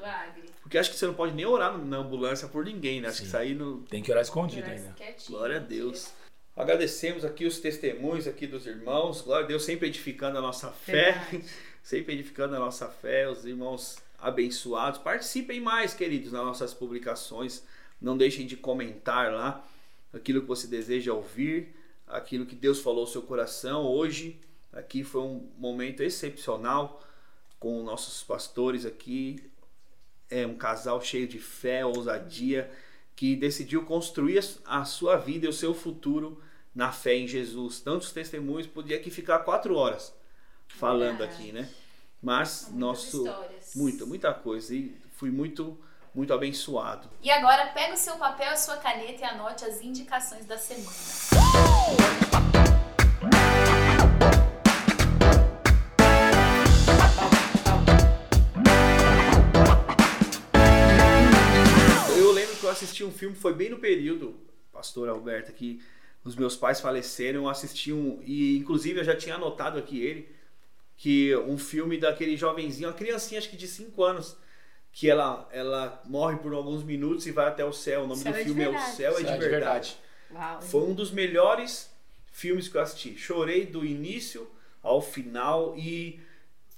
Porque acho que você não pode nem orar na ambulância por ninguém, né? Acho Sim. que sair no. Tem que orar escondido ainda. Glória a Deus. Agradecemos aqui os testemunhos aqui dos irmãos. Glória a Deus, sempre edificando a nossa fé. Verdade. sempre edificando a nossa fé. Os irmãos abençoados. Participem mais, queridos, nas nossas publicações. Não deixem de comentar lá aquilo que você deseja ouvir, aquilo que Deus falou ao seu coração. Hoje, aqui foi um momento excepcional com nossos pastores aqui. É um casal cheio de fé, ousadia, que decidiu construir a sua vida e o seu futuro na fé em Jesus. Tantos testemunhos, podia aqui ficar quatro horas. falando aqui, né? Mas Muitas nosso histórias. muita, muita coisa e fui muito muito abençoado. E agora pega o seu papel a sua caneta e anote as indicações da semana. Eu lembro que eu assisti um filme, foi bem no período, pastora Roberta, que os meus pais faleceram, eu assisti um, e inclusive eu já tinha anotado aqui ele, que um filme daquele jovenzinho, uma criancinha acho que de 5 anos, que ela, ela morre por alguns minutos e vai até o céu. O nome Céu do é de filme é O verdade. Céu é de Verdade. Uau. Foi um dos melhores filmes que eu assisti. Chorei do início ao final e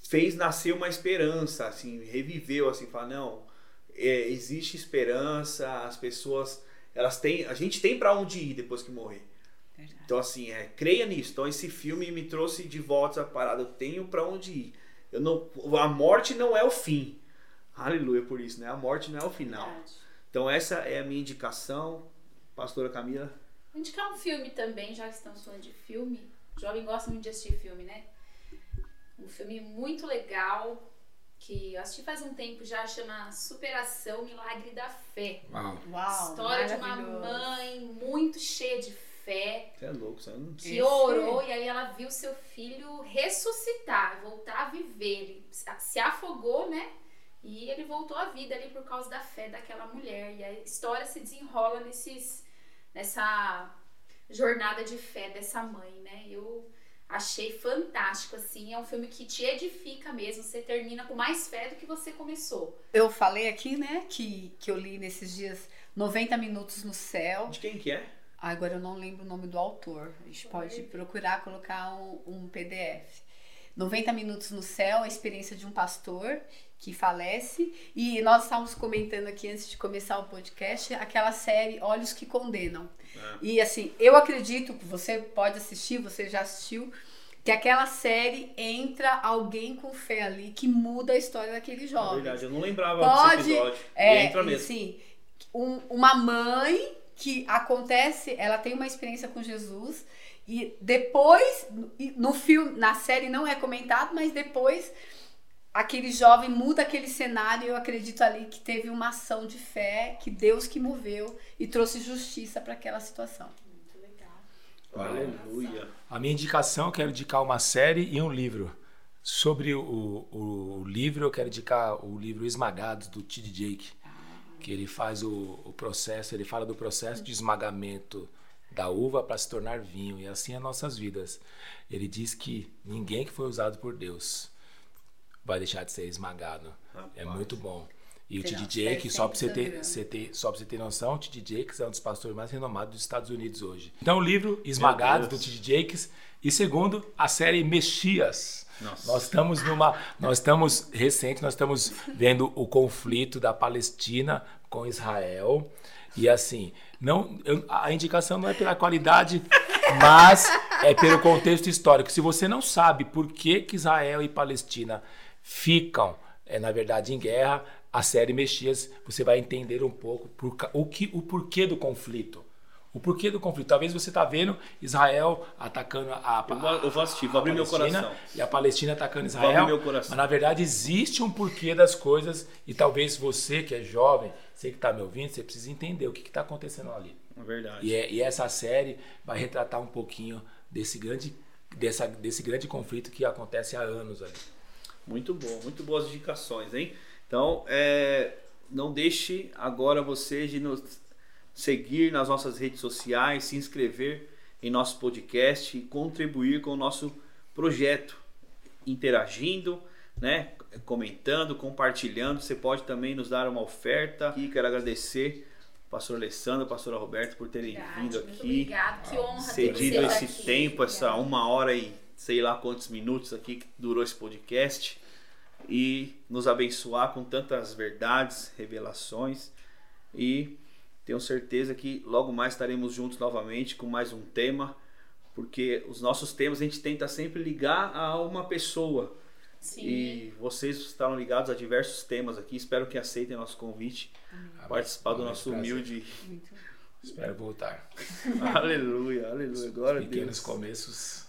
fez nascer uma esperança, assim, reviveu, assim, falar, não, é, existe esperança, as pessoas, elas têm, a gente tem para onde ir depois que morrer. Verdade. Então, assim, é, creia nisso. Então, esse filme me trouxe de volta essa parada. Eu tenho para onde ir. Eu não, a morte não é o fim. Aleluia por isso, né? A morte não é o final. Verdade. Então, essa é a minha indicação. Pastora Camila. Vou indicar um filme também, já que estamos falando de filme. O jovem gosta muito de assistir filme, né? Um filme muito legal que eu assisti faz um tempo já, chama Superação Milagre da Fé. Uau. Uau. História de uma mãe muito cheia de fé, Você é louco, você não... que orou e aí ela viu seu filho ressuscitar, voltar a viver. Ele se afogou, né? E ele voltou à vida ali por causa da fé daquela mulher. E a história se desenrola nesses, nessa jornada de fé dessa mãe, né? Eu achei fantástico, assim. É um filme que te edifica mesmo. Você termina com mais fé do que você começou. Eu falei aqui, né, que, que eu li nesses dias 90 Minutos no Céu. De quem que é? Ah, Agora eu não lembro o nome do autor. A gente pode procurar colocar um, um PDF. 90 Minutos no Céu, a experiência de um pastor que falece. E nós estávamos comentando aqui antes de começar o podcast aquela série Olhos que Condenam. É. E assim, eu acredito que você pode assistir, você já assistiu, que aquela série entra alguém com fé ali que muda a história daquele É jovem. verdade, eu não lembrava Pode, desse episódio. E É, entra mesmo. assim, um- uma mãe que acontece, ela tem uma experiência com Jesus e depois no- filme, na série não é comentado, mas depois aquele jovem muda aquele cenário, eu acredito ali que teve uma ação de fé, que Deus que moveu e trouxe justiça para aquela situação. Muito legal. Aleluia. A minha indicação, eu quero indicar uma série e um livro. Sobre o, o, o livro, eu quero indicar o livro Esmagados, do T.D. Jake. Que ele faz o, o processo, ele fala do processo de esmagamento da uva para se tornar vinho. E assim é nossas vidas. Ele diz que ninguém que foi usado por Deus vai deixar de ser esmagado. É Rapaz. muito bom. E o Tem T.D. uma Jake, só para você ter, você ter, só pra você ter noção, o T.D. Jakes é um dos pastores mais renomados dos Estados Unidos hoje. Então, o livro Esmagados, do Deus. T.D. Jakes. E segundo, a série Mexias. Nossa. Nós estamos numa. Nós estamos recente, nós estamos vendo o conflito da Palestina com Israel. E assim, não, eu- a indicação não é pela qualidade, mas é pelo contexto histórico. Se você não sabe por que, que Israel e Palestina ficam, é, na verdade, em guerra, a série Mexias, você vai entender um pouco por, o, que, o porquê do conflito. O porquê do conflito. Talvez você está vendo Israel atacando a, Eu vou- eu vou assistir, vou abrir meu coração. E a Palestina atacando Vou abrir Israel. meu coração. Mas na verdade existe um porquê das coisas e talvez você que é jovem, você que está me ouvindo, você precisa entender o que está acontecendo ali. É verdade. E, é- e essa série vai retratar um pouquinho desse grande, dessa, desse grande conflito que acontece há anos ali. Muito bom, muito boas indicações, hein? Então, é, não deixe agora você de nos seguir nas nossas redes sociais, se inscrever em nosso podcast e contribuir com o nosso projeto, interagindo, né? Comentando, compartilhando. Você pode também nos dar uma oferta. E quero agradecer pastor Alessandro, pastora Roberto por terem Verdade, vindo aqui. obrigado. Que honra ter cedido vocês esse aqui. tempo, essa uma hora e sei lá quantos minutos aqui que durou esse podcast e nos abençoar com tantas verdades, revelações e tenho certeza que logo mais estaremos juntos novamente com mais um tema, porque os nossos temas a gente tenta sempre ligar a uma pessoa Sim. e vocês estarão ligados a diversos temas aqui. Espero que aceitem nosso convite, participar do nosso Prazer. humilde. Espero voltar. aleluia, aleluia, glória a Pequenos Deus. começos.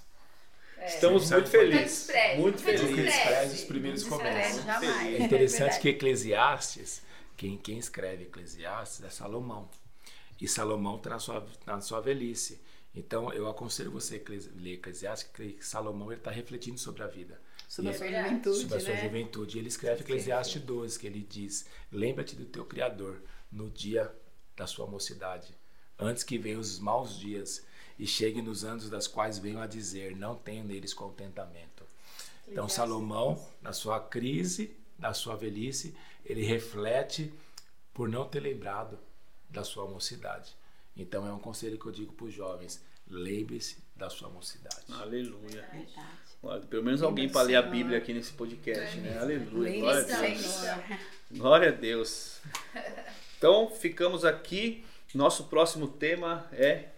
É. Estamos muito felizes. Muito felizes. felizes. os primeiros começos. É interessante que Eclesiastes, quem, quem escreve Eclesiastes é Salomão. E Salomão está na sua, na sua velhice. Então, eu aconselho você a ler Eclesiastes, que Salomão está refletindo sobre a vida. Sobre a sua juventude, Sobre a sua né? juventude. Ele escreve Eclesiastes 12, que ele diz, lembra-te do teu Criador no dia da sua mocidade, antes que venham os maus dias e cheguem nos anos das quais venham a dizer, não tenho neles contentamento. Então, Salomão, na sua crise, na sua velhice, ele reflete por não ter lembrado da sua mocidade. Então é um conselho que eu digo para os jovens: lembre-se da sua mocidade. Aleluia. Olha, pelo menos alguém para ler a Bíblia aqui nesse podcast, né? Aleluia. Glória a Deus. Glória a Deus. Então, ficamos aqui. Nosso próximo tema é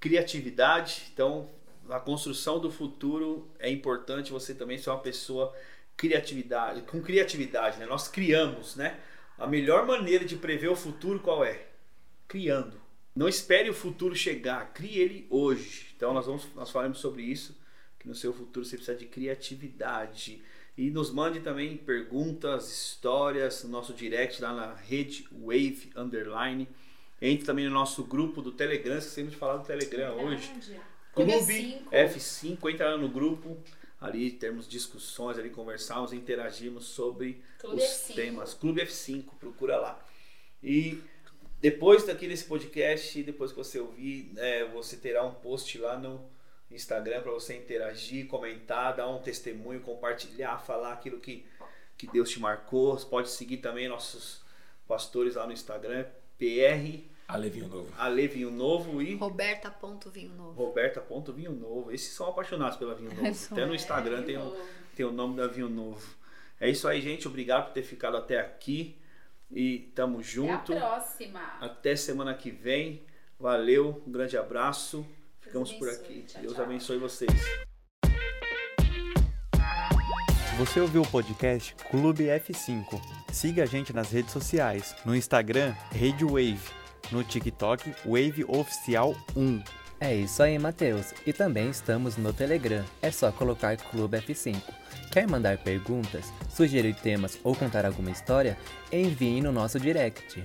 criatividade. Então, a construção do futuro é importante você também ser uma pessoa criatividade, com criatividade, né? Nós criamos, né? A melhor maneira de prever o futuro qual é? Criando. Não espere o futuro chegar, crie ele hoje. Então nós vamos nós falamos sobre isso, que no seu futuro você precisa de criatividade. E nos mande também perguntas, histórias no nosso direct lá na rede Wave Underline. Entre também no nosso grupo do Telegram, esquecemos de falar do Telegram hoje. Clube Clube F5. F5, entra lá no grupo, ali temos discussões, ali conversamos, interagimos sobre Clube os F5. temas. Clube F5, procura lá. E depois daqui desse podcast, depois que você ouvir, é, você terá um post lá no Instagram para você interagir, comentar, dar um testemunho, compartilhar, falar aquilo que, que Deus te marcou. Você pode seguir também nossos pastores lá no Instagram, PR Alevinho novo. Alevinho Novo e Roberta.vinho novo. Roberta.vinho Novo. Esses são apaixonados pela Vinho Novo. Até no é. Instagram tem o, tem o nome da Vinho Novo. É isso aí, gente. Obrigado por ter ficado até aqui. E tamo junto. Até a próxima. Até semana que vem. Valeu, um grande abraço. Ficamos por aqui. Tchau, Deus tchau. abençoe vocês. Você ouviu o podcast Clube F5. Siga a gente nas redes sociais. No Instagram, Rede Wave. No TikTok, Wave Oficial 1. É isso aí, Matheus. E também estamos no Telegram. É só colocar Clube F5. Quer mandar perguntas, sugerir temas ou contar alguma história? Envie no nosso direct.